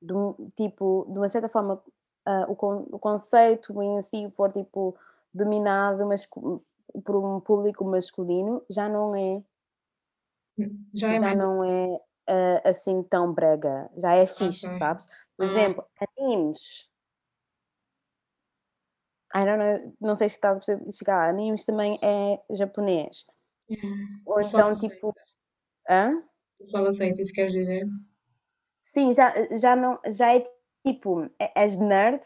de tipo, de uma certa forma, ah, o, con- o conceito em si for tipo dominado mascu- por um público masculino, já não é, já é já mais. não é ah, assim tão brega, já é fixe, Ok. sabes? Por Ah. exemplo, animes. I don't know, não sei se estás a perceber- chegar, animes também é japonês. Hum, Ou então aceita. tipo, hã? Pessoal aceita, isso queres dizer? Sim, já, já não, já é tipo, é- és nerd,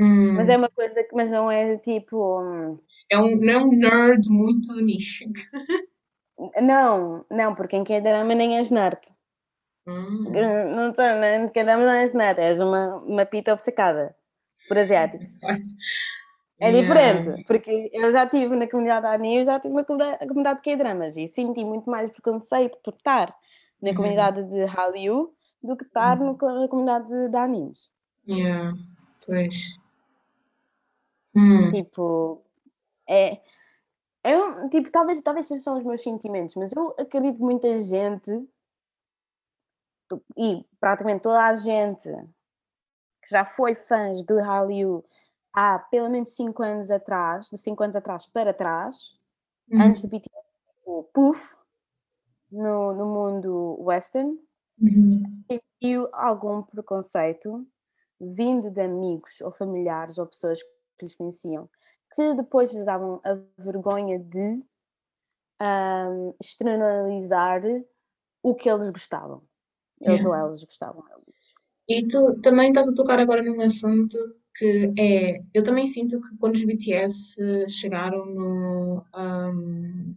Hum, mas é uma coisa que, mas não é tipo, é um, não é um nerd muito nicho. (laughs) não, não, porque em K-drama nem és nerd. Hum, Não tô, em K-drama não és nerd, és uma, uma pita obcecada por asiáticos. É Yeah. diferente, porque eu já estive na comunidade anime, eu já estive na comunidade, comunidade de K-dramas e senti muito mais preconceito por estar na Uhum. comunidade de Hallyu do que estar co- na comunidade de, de animes. Yeah, pois. Hum, Tipo, é, é um, tipo, talvez, talvez esses são os meus sentimentos, mas eu acredito que muita gente e praticamente toda a gente que já foi fãs de Hallyu há pelo menos 5 anos atrás, de 5 anos atrás para trás, uhum, antes de BTS, tipo, puff, no, no mundo western, uhum, sentiu algum preconceito vindo de amigos ou familiares ou pessoas que lhes conheciam, que depois lhes davam a vergonha de ahm, externalizar o que eles gostavam. Eles ou Yeah. elas gostavam. E tu também estás a tocar agora num assunto que é, eu também sinto que quando os BTS chegaram no, ahm,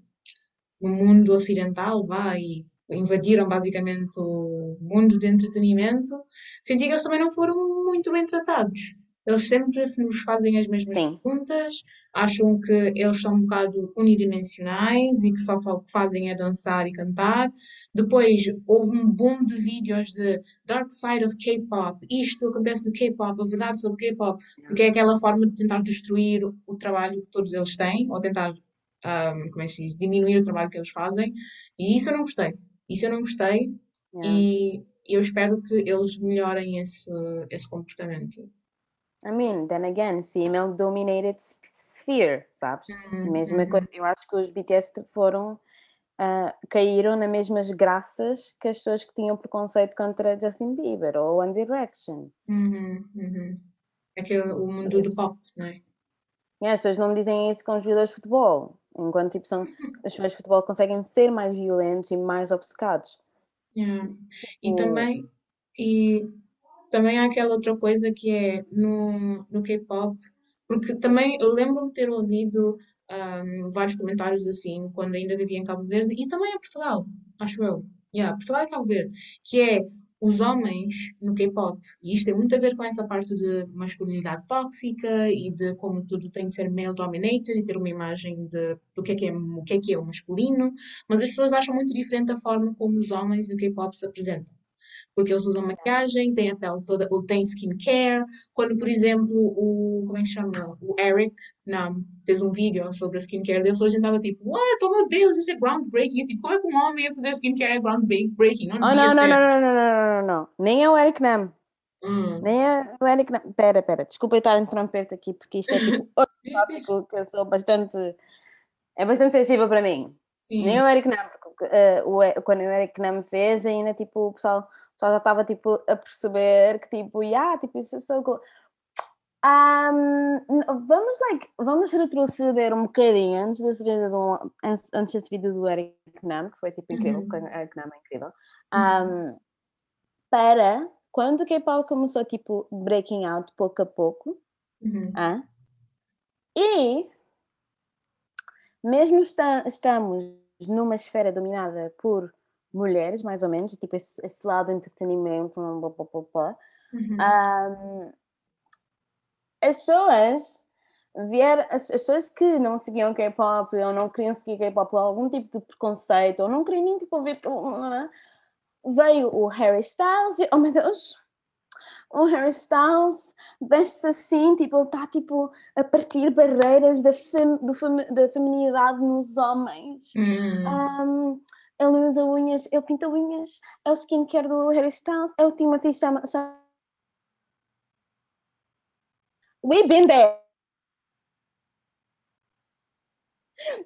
no mundo ocidental, vá, e invadiram basicamente o mundo do entretenimento, senti que eles também não foram muito bem tratados. Eles sempre nos fazem as mesmas Sim. perguntas, acham que eles são um bocado unidimensionais e que só fa- fazem é dançar e cantar. Depois houve um boom de vídeos de Dark Side of K-pop, isto acontece no K-pop, a verdade sobre K-pop, porque é aquela forma de tentar destruir o- o trabalho que todos eles têm, ou tentar, ahm, como é que se diz, diminuir o trabalho que eles fazem. E isso eu não gostei. Isso eu não gostei Yeah. e eu espero que eles melhorem esse, esse comportamento. I mean, then again, female dominated sphere, sabes? Mesma uhum. coisa, eu acho que os BTS foram, ah, caíram nas mesmas graças que as pessoas que tinham preconceito contra Justin Bieber ou One Direction. Uhum, uhum. Aquele, o mundo do pop, não é? E as pessoas não dizem isso com os jogadores de futebol, enquanto tipo, são, as jogadores de futebol conseguem ser mais violentos e mais obcecados. Yeah. E Tipo, também, e também há aquela outra coisa que é no, no K-pop, porque também eu lembro-me de ter ouvido ahm, vários comentários assim quando ainda vivia em Cabo Verde e também em Portugal, acho eu. Yeah, Portugal e Cabo Verde, que é os homens no K-pop, e isto tem muito a ver com essa parte de masculinidade tóxica e de como tudo tem de ser male dominated e ter uma imagem de, do que é que é, o que é que é o masculino, mas as pessoas acham muito diferente a forma como os homens no K-pop se apresentam. Porque eles usam maquiagem, têm a pele toda, ou têm skincare. Quando, por exemplo, o, como é que chama? O Eric Nam fez um vídeo sobre a skincare dele, a gente estava tipo, what? Oh meu Deus, isso é groundbreaking. Eu, tipo, como é que um homem ia fazer skincare é groundbreaking? Não Oh, não, não, não, não, não, não, não, não. Nem é o Eric Nam. Hum. Nem é o Eric Nam. Pera, pera, desculpa eu estar interromper-te aqui, porque isto é tipo (laughs) outro tópico que eu sou bastante. É bastante sensível para mim. Nem Sim. o Eric Nam, porque uh, o, quando o Eric me fez, ainda tipo, o pessoal, pessoal já estava tipo, a perceber que tipo, yeah, tipo, isso é só. Um, vamos, like, vamos retroceder um bocadinho antes desse vídeo do, antes desse vídeo do Eric Nam, que foi tipo incrível, uhum. porque Eric Nam é incrível, um, uhum. para quando o K-pop começou tipo breaking out pouco a pouco, uhum. uh, e mesmo está, estamos numa esfera dominada por mulheres, mais ou menos, tipo esse, esse lado do entretenimento, blá, blá, blá, blá, um, as pessoas vier as, as, pessoas que não seguiam K-pop ou não queriam seguir K-pop ou algum tipo de preconceito ou não queriam nem tipo ouvir veio o Harry Styles e oh meu Deus o Harry Styles veste-se assim, tipo, ele está tipo, a partir barreiras da, fem, do fem, da feminilidade nos homens. Um, ele usa unhas, ele pinta unhas, é o skincare do Harry Styles, é o Timothy chama, chama We've been there.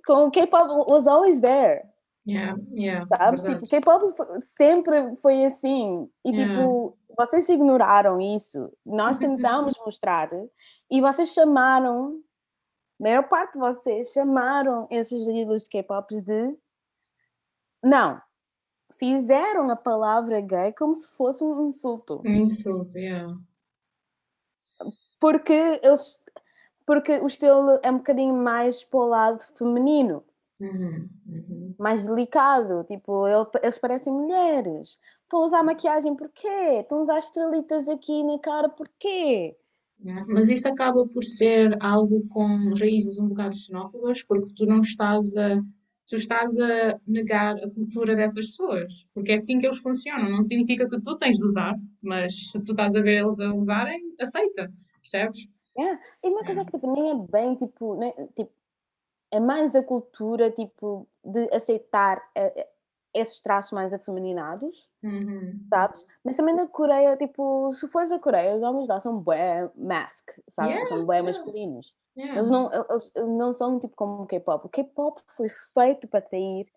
Com o K-pop was always there. Yeah, yeah. Sabes? Tipo, K-pop sempre foi assim. E yeah. tipo, vocês ignoraram isso. Nós (laughs) tentamos mostrar. E vocês chamaram, a maior parte de vocês chamaram esses ídolos de K-pop de. Não. Fizeram a palavra gay como se fosse um insulto. Um insulto, yeah porque eles porque o estilo é um bocadinho mais para o lado feminino, uhum, uhum. mais delicado. Tipo, eles parecem mulheres. Estão a usar maquiagem porquê? Estão a usar estrelitas aqui na cara porquê? Mas isso acaba por ser algo com raízes um bocado xenófobas, porque tu não estás a tu estás a negar a cultura dessas pessoas, porque é assim que eles funcionam. Não significa que tu tens de usar, mas se tu estás a ver eles a usarem, aceita percebes? É, e uma coisa é. que tipo, nem é bem, tipo, nem, tipo, é mais a cultura, tipo, de aceitar uh, esses traços mais afeminados, uhum. sabes? Mas também na Coreia, tipo, se fores a Coreia, os homens lá são bué mask, sabes? Yeah, são bué yeah. masculinos. Yeah. Eles, não, eles não são tipo como o K-pop. O K-pop foi feito para atrair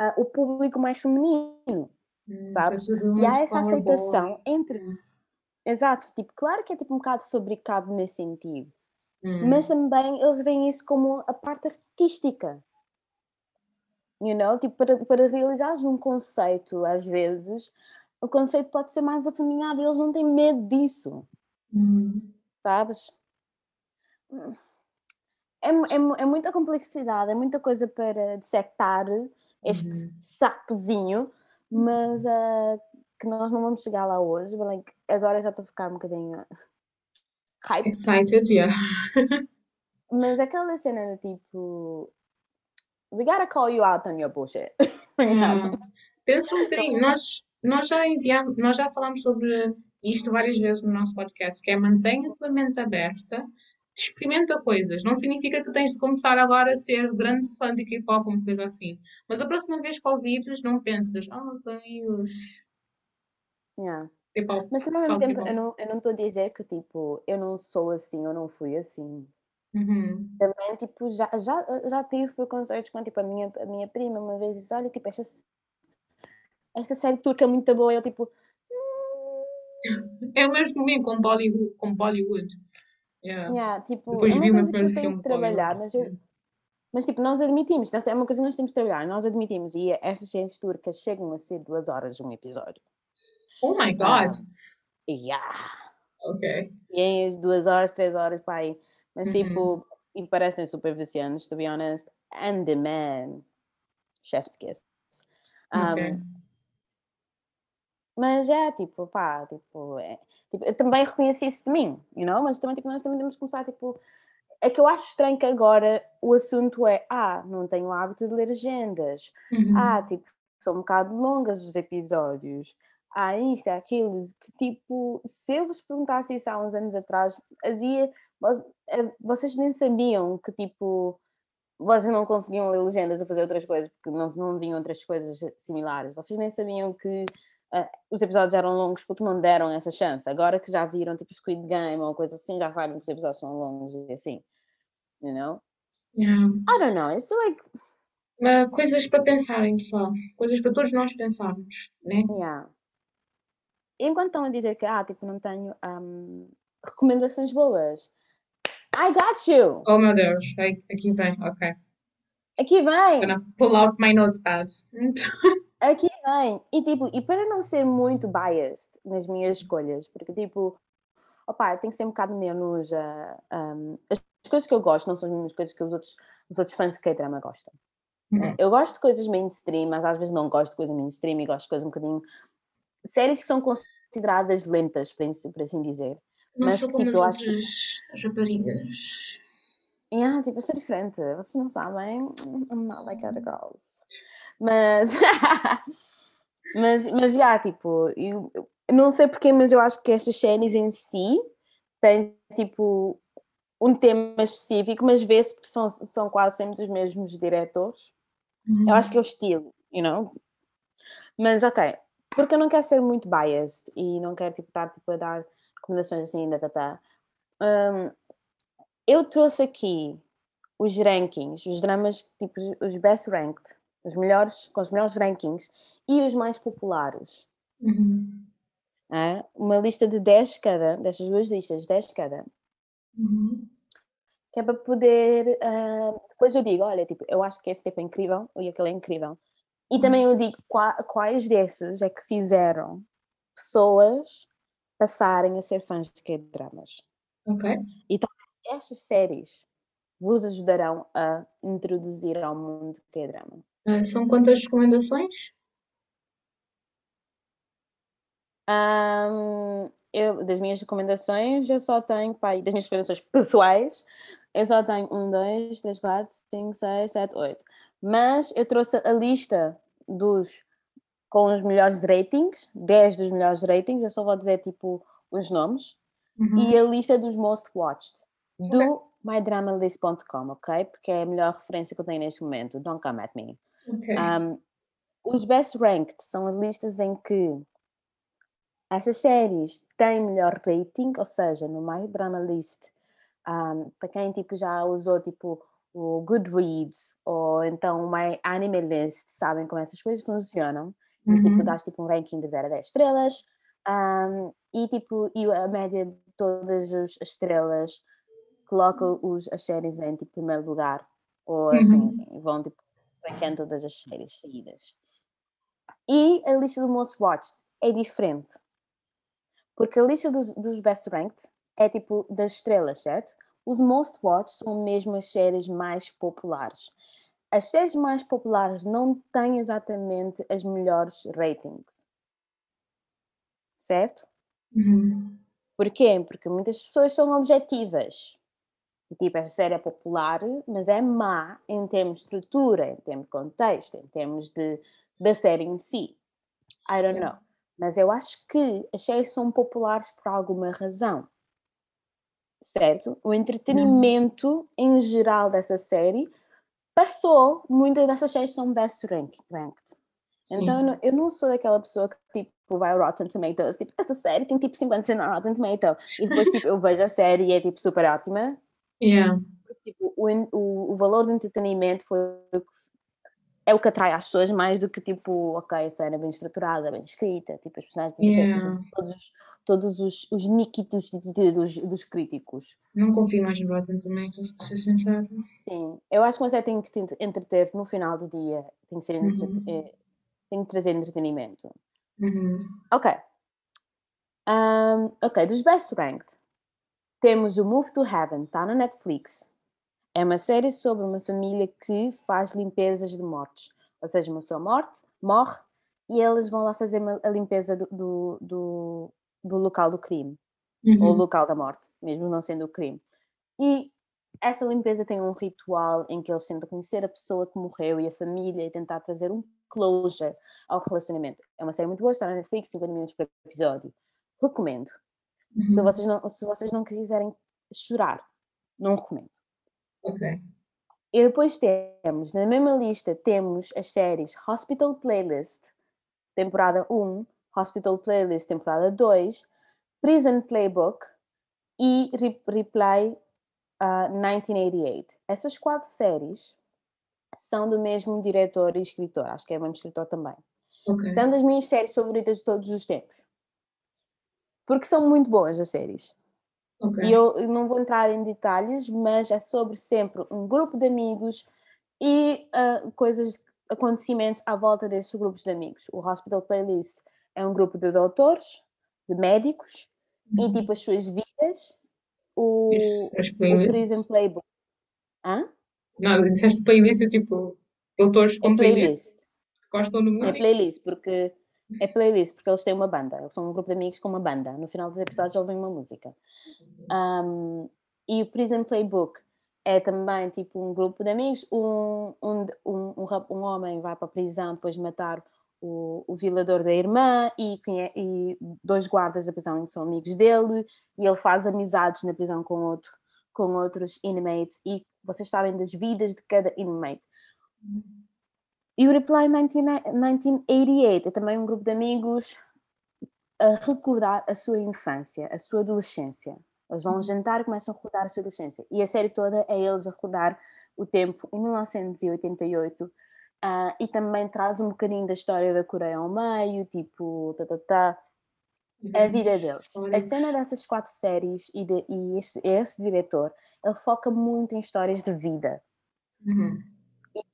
uh, o público mais feminino, hum, sabes? E há essa aceitação entre Exato, tipo, claro que é tipo um bocado fabricado nesse sentido, hum. mas também eles veem isso como a parte artística. You know? Tipo, para, para realizares um conceito, às vezes, o conceito pode ser mais afeminado e eles não têm medo disso. Hum. Sabes? É, é, é, muita complexidade, é muita coisa para dissectar este uhum. sapozinho, mas uh, que nós não vamos chegar lá hoje, like, agora já estou a ficar um bocadinho hype. Excited, yeah. Mas aquela cena de tipo, we gotta call you out on your bullshit. (laughs) Hum. Pensa um bocadinho, nós, nós já enviamos, nós já falamos sobre isto várias vezes no nosso podcast, que é mantenha a tua mente aberta, experimenta coisas. Não significa que tens de começar agora a ser grande fã de K-pop ou uma coisa assim. Mas a próxima vez que ouvires, não pensas, oh, estão aí os Yeah. Mas ao mesmo tempo, eu não, eu não estou a dizer que tipo, eu não sou assim ou não fui assim. Uhum. Também, tipo, já, já, já tive preconceitos com tipo, a, minha, a minha prima uma vez disse: Olha, tipo, esta, esta série turca é muito boa. Eu, tipo, É o mesmo comigo com Bollywood. Com Bollywood. Yeah. yeah, tipo, Depois é vi uma coisa que eu tenho que trabalhar, mas eu, mas tipo, nós admitimos, é uma coisa que nós temos que trabalhar, nós admitimos, e essas séries turcas chegam a ser duas horas um episódio. Oh my God! Yeah. Ok. E em duas horas, três horas, pai. Mas Uhum. tipo, e parecem super viciantes, to be honest. And the man, chef's kiss. Um, mas é tipo, pá, tipo, é, tipo, eu também reconheci isso de mim, you know? Mas também, tipo, nós também temos que começar, tipo, é que eu acho estranho que agora o assunto é, ah, não tenho o hábito de ler agendas, Uhum. ah, tipo, são um bocado longas os episódios, ah, isto, aquilo, que tipo, se eu vos perguntasse isso há uns anos atrás, havia, vocês nem sabiam que tipo, vocês não conseguiam ler legendas ou fazer outras coisas, porque não, não vinham outras coisas similares, vocês nem sabiam que uh, os episódios eram longos porque não deram essa chance, agora que já viram tipo Squid Game ou coisa assim, já sabem que os episódios são longos e assim, you know? Yeah. I don't know, it's like, Uh, coisas para pensarem, pessoal. Coisas para todos nós pensarmos, né? Yeah. Enquanto estão a dizer que, ah, tipo, não tenho um, recomendações boas. I got you! Oh meu Deus, aqui vem, ok. Aqui vem! I'm gonna pull out my notepad. (laughs) Aqui vem! E tipo, e para não ser muito biased nas minhas escolhas, porque tipo, opá, tem que ser um bocado menos. Uh, um, as coisas que eu gosto não são as mesmas coisas que os outros, os outros fãs de K-drama gostam. Uhum. Eu gosto de coisas mainstream, mas às vezes não gosto de coisas mainstream e gosto de coisas um bocadinho. séries que são consideradas lentas, por assim dizer. Não mas, sou como tipo, as outras que... raparigas. Yeah, tipo, eu sou diferente. Vocês não sabem. I'm not like other girls. Mas. (laughs) mas, mas, já, yeah, tipo, eu, não sei porquê, mas eu acho que estas séries em si têm, tipo, um tema específico, mas vê-se que são, são quase sempre os mesmos diretores. Uhum. Eu acho que é o estilo, you know? Mas, ok. Porque eu não quero ser muito biased e não quero, tipo, estar, tipo, a dar recomendações assim, da, tá, um, eu trouxe aqui os rankings, os dramas, tipo, os best ranked, os melhores, com os melhores rankings e os mais populares. Uhum. É? Uma lista de 10 cada, destas duas listas, 10 cada. Uhum. Que é para poder. Uh, depois eu digo, olha, tipo, eu acho que esse tipo é incrível e aquele é incrível. E uhum. também eu digo quais desses é que fizeram pessoas passarem a ser fãs de K-dramas. Ok. E talvez estas séries vos ajudarão a introduzir ao mundo K-drama. Uh, são quantas recomendações? Um, eu, das minhas recomendações, eu só tenho, pai, das minhas recomendações pessoais, eu só tenho um, dois, três, quatro, cinco, seis, sete, oito. Mas eu trouxe a lista dos com os melhores ratings, 10 dos melhores ratings, eu só vou dizer tipo os nomes, uhum. e a lista dos most watched do okay. mydramalist.com, ok? Porque é a melhor referência que eu tenho neste momento, don't come at me. Okay. Um, os best ranked são as listas em que essas séries têm melhor rating, ou seja, no My Drama List, um, para quem tipo, já usou tipo o Goodreads ou então o My Anime List, sabem como essas coisas funcionam. Tipo, uhum. Tipo, dás tipo um ranking de 0 a 10 estrelas um, e tipo, e a média de todas as estrelas coloca os, as séries em tipo, primeiro lugar. Ou assim, uhum. assim vão tipo ranqueando todas as séries saídas. E a lista do Most Watched é diferente. Porque a lista dos, dos Best Ranked é tipo das estrelas, certo? Os Most Watched são mesmo as séries mais populares as séries mais populares não têm exatamente as melhores ratings. Certo? Uhum. Porquê? Porque muitas pessoas são objetivas. Tipo, esta série é popular, mas é má em termos de estrutura, em termos de contexto, em termos de, da série em si. I don't know. Mas eu acho que as séries são populares por alguma razão. Certo? O entretenimento uhum. em geral dessa série passou, muitas dessas séries são best ranked. Sim. Então eu não, sou daquela pessoa que tipo vai ao Rotten Tomatoes, tipo, essa série tem tipo 50% no Rotten Tomato. E depois tipo, eu vejo a série e é tipo super ótima. Yeah. Tipo, o, o, o valor de entretenimento foi é o que atrai as pessoas mais do que tipo, ok, a série é bem estruturada, bem escrita, tipo, as personagens yeah. todos, todos os, os niquitos dos, dos críticos. Não confio mais no Rotten Tomatoes, para ser sincero. Sim, eu acho que uma série tem que te entreter no final do dia, tem que, ser uhum. Eh, tem que trazer entretenimento. Uhum. Ok. Um, ok, dos Best Ranked, temos o Move to Heaven, está na Netflix. É uma série sobre uma família que faz limpezas de mortes. Ou seja, uma pessoa morte, morre e eles vão lá fazer a limpeza do, do, do, do local do crime. Uhum. Ou local da morte, mesmo não sendo o crime. E essa limpeza tem um ritual em que eles tentam conhecer a pessoa que morreu e a família e tentar trazer um closure ao relacionamento. É uma série muito boa, está na Netflix, 50 minutos por episódio. Recomendo. Uhum. Se, vocês não, se vocês não quiserem chorar, não recomendo. Ok. E depois temos, na mesma lista, temos as séries Hospital Playlist, temporada 1, Hospital Playlist, temporada 2, Prison Playbook e Re Reply uh, 1988. Essas quatro séries são do mesmo diretor e escritor, acho que é o mesmo escritor também. Ok. São das minhas séries favoritas de todos os tempos. Porque são muito boas as séries. Ok. E eu não vou entrar em detalhes, mas é sobre sempre um grupo de amigos e ah, coisas, acontecimentos à volta desses grupos de amigos. O Hospital Playlist é um grupo de doutores, de médicos e Uhum. tipo as suas vidas. O, As- As o playlists. Prison Playbook. Hã? Nada, disseste playlist, eu tipo, autores com É playlist playlist. gostam de É música. playlist, porque (laughs) é playlist, porque eles têm uma banda. Eles são um grupo de amigos com uma banda. No final dos episódios ouvem uma música. Um, e o Prison Playbook é também tipo um grupo de amigos. Um, um, um, um, homem vai para a prisão depois de matar o, o violador da irmã e, e dois guardas da prisão que são amigos dele e ele faz amizades na prisão com, outro, com outros inmates e vocês sabem das vidas de cada inmate. E o Reply 19 1988 é também um grupo de amigos a recordar a sua infância, a sua adolescência. Eles vão jantar e começam a recordar a sua adolescência. E a série toda é eles a recordar o tempo em 1988 ah, e também traz um bocadinho da história da Coreia ao meio, tipo, tá, tá, tá, a vida deles. A cena dessas quatro séries e, de, e esse, esse diretor, ele foca muito em histórias de vida Uhum.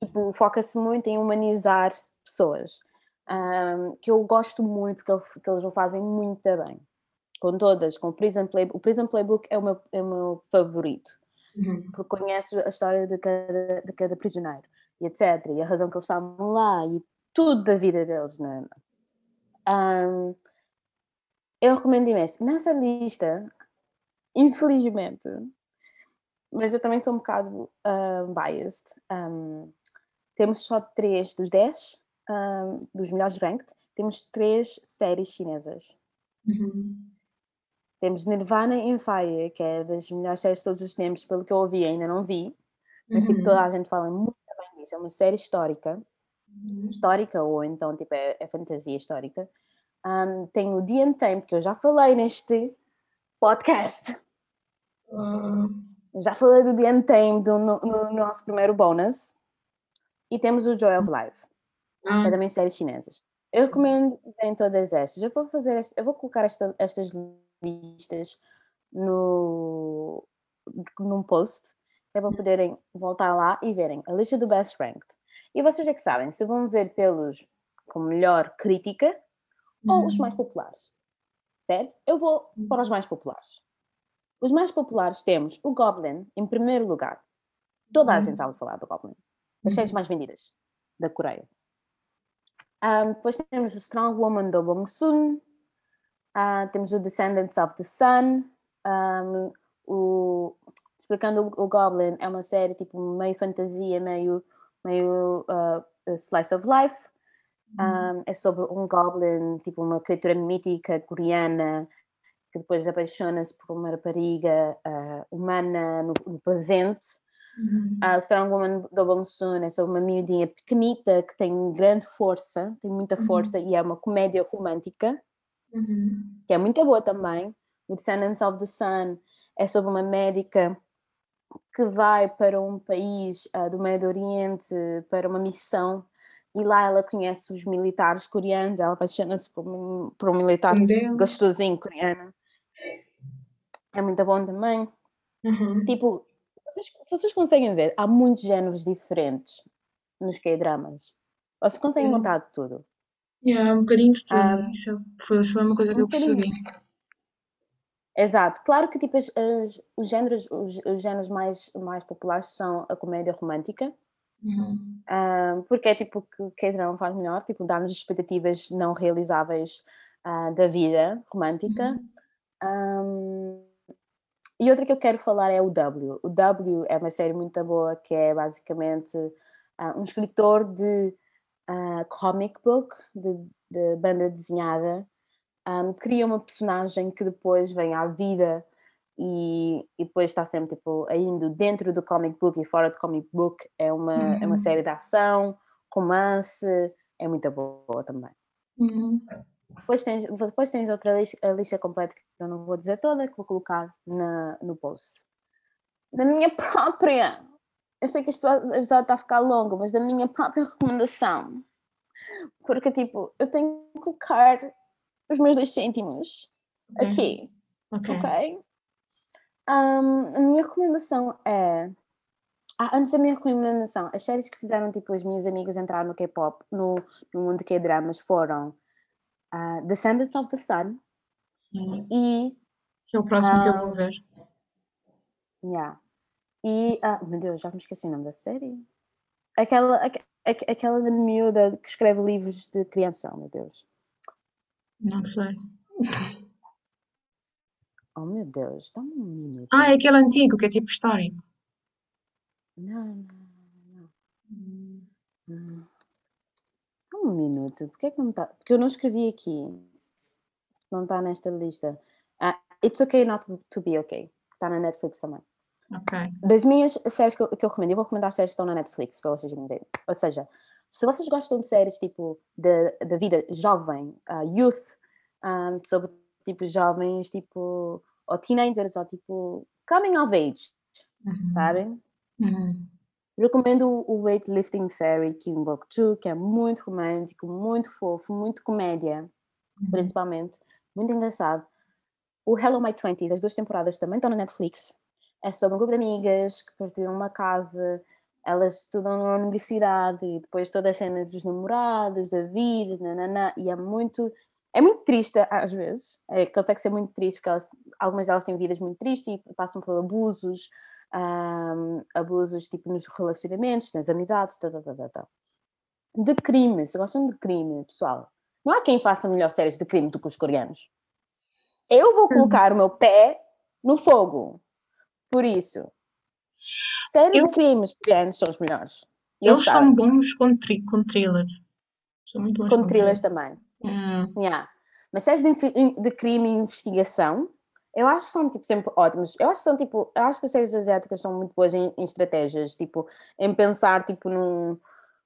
tipo, foca-se muito em humanizar pessoas, ahm, que eu gosto muito, porque ele- que eles o fazem muito bem. Com todas, com o Prison Playbook. O Prison Playbook é o meu, é o meu favorito, Uhum. porque conheces a história de cada, de cada prisioneiro, e etc. E a razão que eles estavam lá, e tudo da vida deles. Né? Ahm, eu recomendo imenso. Nessa lista, infelizmente, mas eu também sou um bocado biased. Um, temos só três dos dez, um, dos melhores ranked, temos três séries chinesas. Uhum. Temos Nirvana in Fire, que é das melhores séries de todos os tempos, pelo que eu ouvi, ainda não vi, mas tipo, Uhum. toda a gente fala muito bem disso. É uma série histórica, Uhum. histórica ou então tipo, é, é fantasia histórica. Um, tem o The Untamed, que eu já falei neste podcast. Ah, Já falei do The Untamed no, no- no nosso primeiro bonus. E temos o Joy of Life, ah, que é também séries chinesas. Eu recomendo em todas estas. Eu vou fazer, este- eu vou colocar esta- estas listas no, num post, é para poderem voltar lá e verem a lista do Best Ranked. E vocês é que sabem se vão ver pelos com melhor crítica ou os uhum. mais populares. Certo? Eu vou para os mais populares. Os mais populares temos o Goblin em primeiro lugar. Toda a Uhum. gente já ouviu falar do Goblin. Das séries Uhum. mais vendidas da Coreia. Ahm, depois temos o Strong Woman do Bong Soon. Ah, temos o Descendants of the Sun. Ahm, o, explicando o, o Goblin, é uma série tipo meio fantasia, meio, meio ah, slice of life. Um, é sobre um goblin, tipo uma criatura mítica coreana que depois apaixona-se por uma rapariga ah, humana no, no presente. Uhum. A Strong Woman do Bong Soon é sobre uma miudinha pequenita que tem grande força, tem muita Uhum. força e é uma comédia romântica Uhum. que é muito boa também. O Descendants of the Sun é sobre uma médica que vai para um país ah, do Médio Oriente para uma missão e lá ela conhece os militares coreanos, ela apaixona-se por, um- por um militar deles. gostosinho coreano. É muito bom também. Uhum. Tipo, vocês, se vocês conseguem ver, há muitos géneros diferentes nos K-dramas. Vocês conseguem Sim. encontrar de tudo. Yeah, um bocadinho de tudo. Ah, Isso foi, foi uma coisa que um eu percebi. Exato. Claro que tipo, as- as- os, géneros, os, os géneros mais, mais populares são a comédia romântica, Uhum. ah, porque é tipo que o K-drama faz melhor, tipo, dá-nos expectativas não realizáveis ah, da vida romântica. Uhum. Um, e outra que eu quero falar é o W. O W é uma série muito boa que é basicamente ah, um escritor de ah, comic book, de, de banda desenhada, um, cria uma personagem que depois vem à vida e, e depois está sempre tipo, indo dentro do comic book e fora do comic book. É uma, é Uhum. uma série de ação, romance, é muito boa também. Uhum. Depois tens, depois tens outra lista, a lista completa que eu não vou dizer toda, que vou colocar na, no post. Da minha (laughs) própria eu sei que este episódio está a ficar longo, mas da minha (laughs) própria recomendação. Porque, tipo, eu tenho que colocar os meus dois cêntimos Ok. aqui, Ok. ok? Um, a minha recomendação é. Ah, antes da minha recomendação, as séries que fizeram tipo as minhas amigas entrar no K-pop, no, no mundo de K-dramas, foram ah, Descendants of the Sun Sim. e. Que é o próximo que eu Ah. vou ver. Yeah, e. ah, meu Deus, já me esqueci o nome da série. Aquela, aque- aque- aquela da miúda que escreve livros de criança, oh, meu Deus. Não sei. (laughs) Oh meu Deus, dá-me um minuto. Ah, é aquele antigo que é tipo histórico. Não, não, não. não. Dá um minuto. Porquê que não está? Porque eu não escrevi aqui. Não está nesta lista. Ah, It's Okay Not to Be Okay. Está na Netflix também. Ok. Das minhas séries que eu, que eu recomendo, eu vou recomendar séries que estão na Netflix para vocês verem. Ou seja, se vocês gostam de séries tipo da da vida jovem, ah, youth, ah, sobre tipo jovens, tipo, ou teenagers, ou tipo coming of age, Uhum. sabem? Uhum. Recomendo o Weightlifting Fairy Kim Bok-joo, que é muito romântico, muito fofo, muito comédia, Uhum. principalmente, muito engraçado. O Hello My Twenties, as duas temporadas também estão na Netflix. É sobre um grupo de amigas que partilham uma casa, elas estudam na universidade e depois toda a cena dos namorados, da vida, nananã, e é muito, é muito triste às vezes, é, consegue ser muito triste porque elas- algumas delas têm vidas muito tristes e passam por abusos, ahm, abusos tipo nos relacionamentos, nas amizades, tá, tá, tá, tá, tá. De crime, se gostam de crime, pessoal, não há quem faça melhor séries de crime do que os coreanos. Eu vou colocar o meu pé no fogo. Por isso, séries Eu- de crimes coreanos são os melhores. E Eles são bons com, tri com thriller. São muito bons com thrillers thriller. também. Hum, Yeah. Mas séries de, de crime e investigação, eu acho que são tipo, sempre ótimos. Eu acho que são tipo, eu acho que as séries asiáticas são muito boas em, em estratégias, tipo, em pensar tipo num,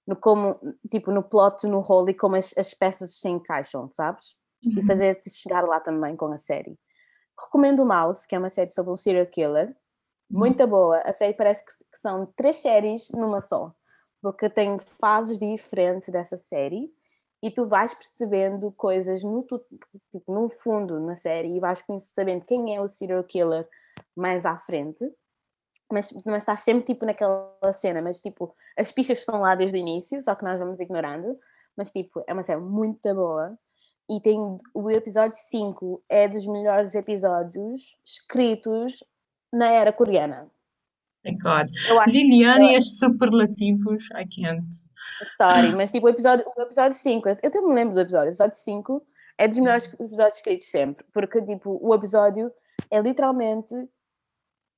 no como, tipo, no plot, no role e como as, as peças se encaixam, sabes? E uhum. fazer-te chegar lá também com a série. Recomendo o Mouse, que é uma série sobre um serial killer, muito boa. A série parece que, são três séries numa só, porque tem fases diferentes dessa série e tu vais percebendo coisas no, tipo, no fundo na série e vais sabendo quem é o serial killer mais à frente. Mas, mas estás sempre tipo naquela cena, mas tipo, as pistas estão lá desde o início, só que nós vamos ignorando. Mas tipo, é uma série muito boa. E tem o episódio 5 é dos melhores episódios escritos na era coreana. Eu acho Liliana eu- e as superlativos, I can't. Sorry, mas tipo, o episódio, o episódio 5, eu até me lembro do episódio, o episódio 5 é dos melhores episódios escritos sempre, porque tipo, o episódio é literalmente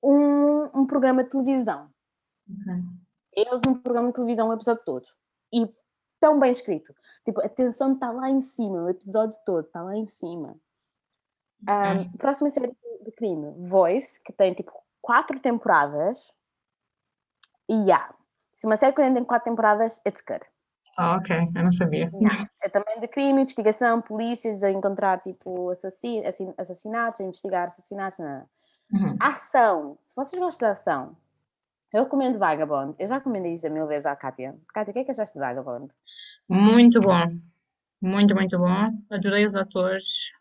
um, um programa de televisão. Ok. Eles num programa de televisão o episódio todo. E tão bem escrito. Tipo, a tensão está lá em cima, o episódio todo está lá em cima. Um, próxima série de- de crime, Voice, que tem tipo quatro temporadas. E yeah, se uma série tem quatro temporadas, it's good. Ah, ok. Eu não sabia. Yeah. É também de crime, investigação, polícias a encontrar tipo assassino, assin- assassinatos, a investigar assassinatos. Não, não. Uhum. Ação. Se vocês gostam de ação, eu recomendo Vagabond. Eu já recomendei isto a mil vezes à Kátia. Kátia, o que é que achaste de Vagabond? Muito bom. Muito, muito bom. Adorei os atores.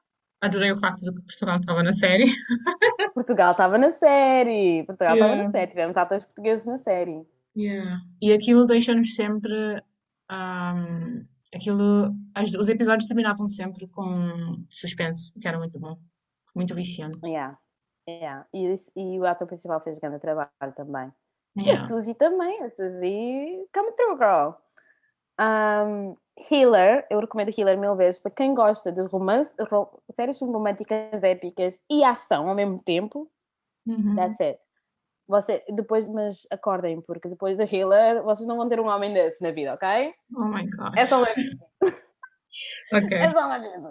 Adorei o facto de que Portugal estava (laughs) na série. Portugal estava na série. Portugal estava Yeah. na série. Tivemos atores portugueses na série. Yeah. E aquilo deixa-nos sempre. ahm, aquilo, as- os episódios terminavam sempre com suspense, que era muito bom. Muito viciante. Yeah. Yeah. E, e o ator principal fez grande trabalho também. E a Yeah. Suzy também. A Suzy, come through, girl. Um, Healer, eu recomendo Healer mil vezes para quem gosta de romance, ro- séries românticas épicas e ação ao mesmo tempo. Uhum. That's it. Você, depois, mas acordem, porque depois da Healer vocês não vão ter um homem desse na vida, ok? Oh my God. É só uma vez. (laughs) É só uma vez.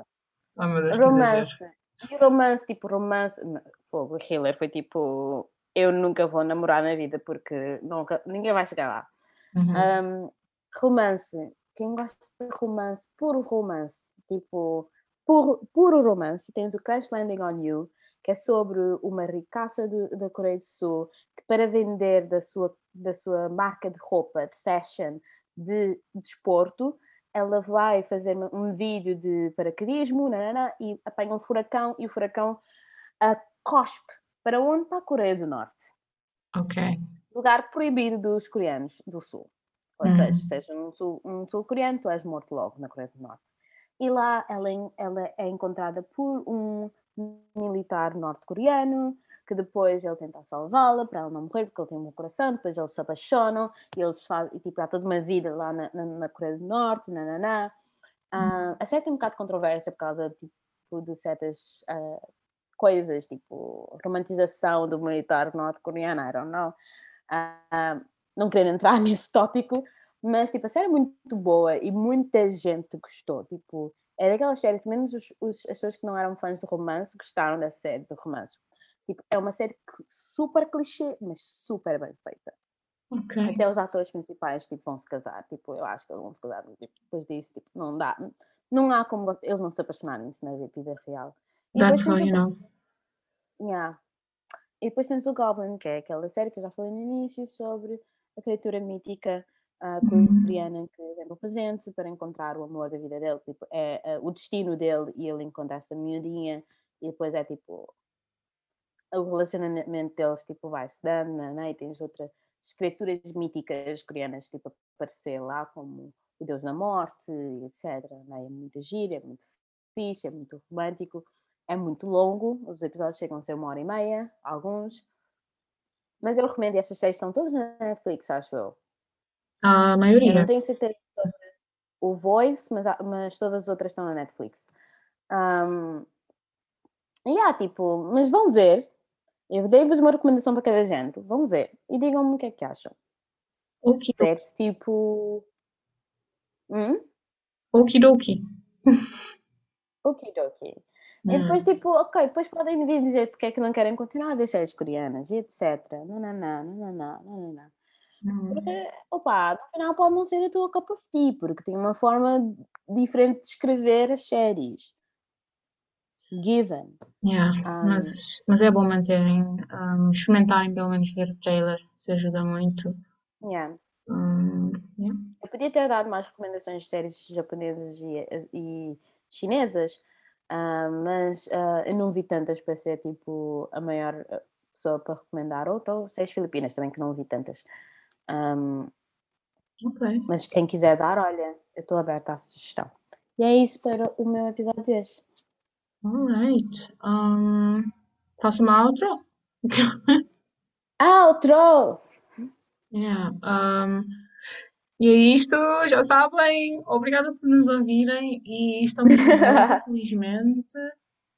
Oh meu Deus. Romance. E romance, tipo, romance. Fogo, Healer foi tipo. Eu nunca vou namorar na vida porque nunca, ninguém vai chegar lá. Uhum. Um, romance. Quem gosta de romance, puro romance, tipo, puro, puro romance, tens o Crash Landing on You, que é sobre uma ricaça do, da Coreia do Sul que para vender da sua, da sua marca de roupa, de fashion, de desporto, ela vai fazer um vídeo de paraquedismo nanana, e apanha um furacão e o furacão uh, cospe para onde? Para a Coreia do Norte. Ok. Lugar proibido dos coreanos do Sul. Ou Uhum. seja, seja um, sul, um sul-coreano, tu és morto logo na Coreia do Norte. E lá ela, é- ela é encontrada por um militar norte-coreano que depois ele tenta salvá-la para ela não morrer porque ele tem um bom coração, depois eles se apaixonam e eles fazem, e tipo, há toda uma vida lá na, na, na Coreia do Norte, nananã. Ah, a série tem um bocado de controvérsia por causa tipo, de certas ah, coisas, tipo romantização do militar norte-coreano, I don't know. Ah, não querendo entrar (laughs) nesse tópico, mas tipo, a série é muito boa e muita gente gostou. Tipo, é daquelas séries que menos os, os- as pessoas que não eram fãs de romance gostaram da série de romance. Tipo, é uma série super clichê, mas super bem feita. Ok. Até os atores principais tipo, vão se casar. Tipo, eu acho que eles vão se casar. Tipo, depois disso, tipo, não dá. Não há como eles não se apaixonarem nisso na vida real. E That's how you know. Yeah. E depois tens o Goblin, que é aquela série que eu já falei no início sobre a criatura mítica coreana que vem no presente para encontrar o amor da vida dele. Tipo, é ah, o destino dele e ele encontra esta miudinha e depois é tipo o relacionamento deles tipo, vai-se dando, né? e tens outras criaturas míticas coreanas tipo, aparecer lá, como o Deus da Morte, etc. né? É muito giro, é muito fixe, é muito romântico, é muito longo, os episódios chegam a ser uma hora e meia, alguns. Mas eu recomendo, e estas séries estão todas na Netflix, acho eu. A Eu maioria. não tenho certeza o Voice, mas, mas todas as outras estão na Netflix. Um, e há, tipo, mas vão ver. Eu dei-vos uma recomendação para cada género. Vão ver e digam-me o que é que acham. Certo? Tipo. Hum? Okidoki. Okidoki. E depois, tipo, ok, depois podem vir dizer porque é que não querem continuar a ver séries coreanas e etc. Não, não, não, não, não, não, não. Hum. Porque, opa, no final pode não ser a tua cup of tea, porque tem uma forma diferente de escrever as séries. Given. Yeah, Ah. mas, mas é bom manterem, um, experimentarem pelo menos ver o trailer, isso ajuda muito. Yeah. Um, yeah. Eu podia ter dado mais recomendações de séries japonesas e, e chinesas, ah, mas ah, eu não vi tantas para ser tipo a maior ah, pessoa para recomendar. Ou então séries filipinas também, que não vi tantas. Ahm, Ok. mas quem quiser dar, olha, eu estou aberta à sugestão. E é isso para o meu episódio de hoje. Alright. Um, faço uma outro? O troll! (laughs) Yeah. Um, e é isto, já sabem. Obrigada por nos ouvirem e estamos de volta, (laughs) felizmente.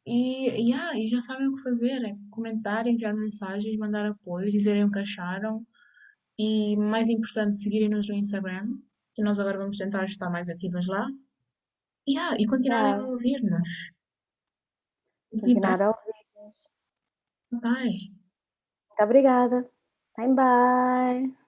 E, yeah, e já sabem o que fazer: é comentar, enviar mensagens, mandar apoio, dizerem o que acharam. E mais importante, seguirem-nos no Instagram. E nós agora vamos tentar estar mais ativas lá. Yeah, e continuarem a Yeah. ouvir-nos. Back. Continuar a ouvir. Bye. Muito obrigada. Bye bye.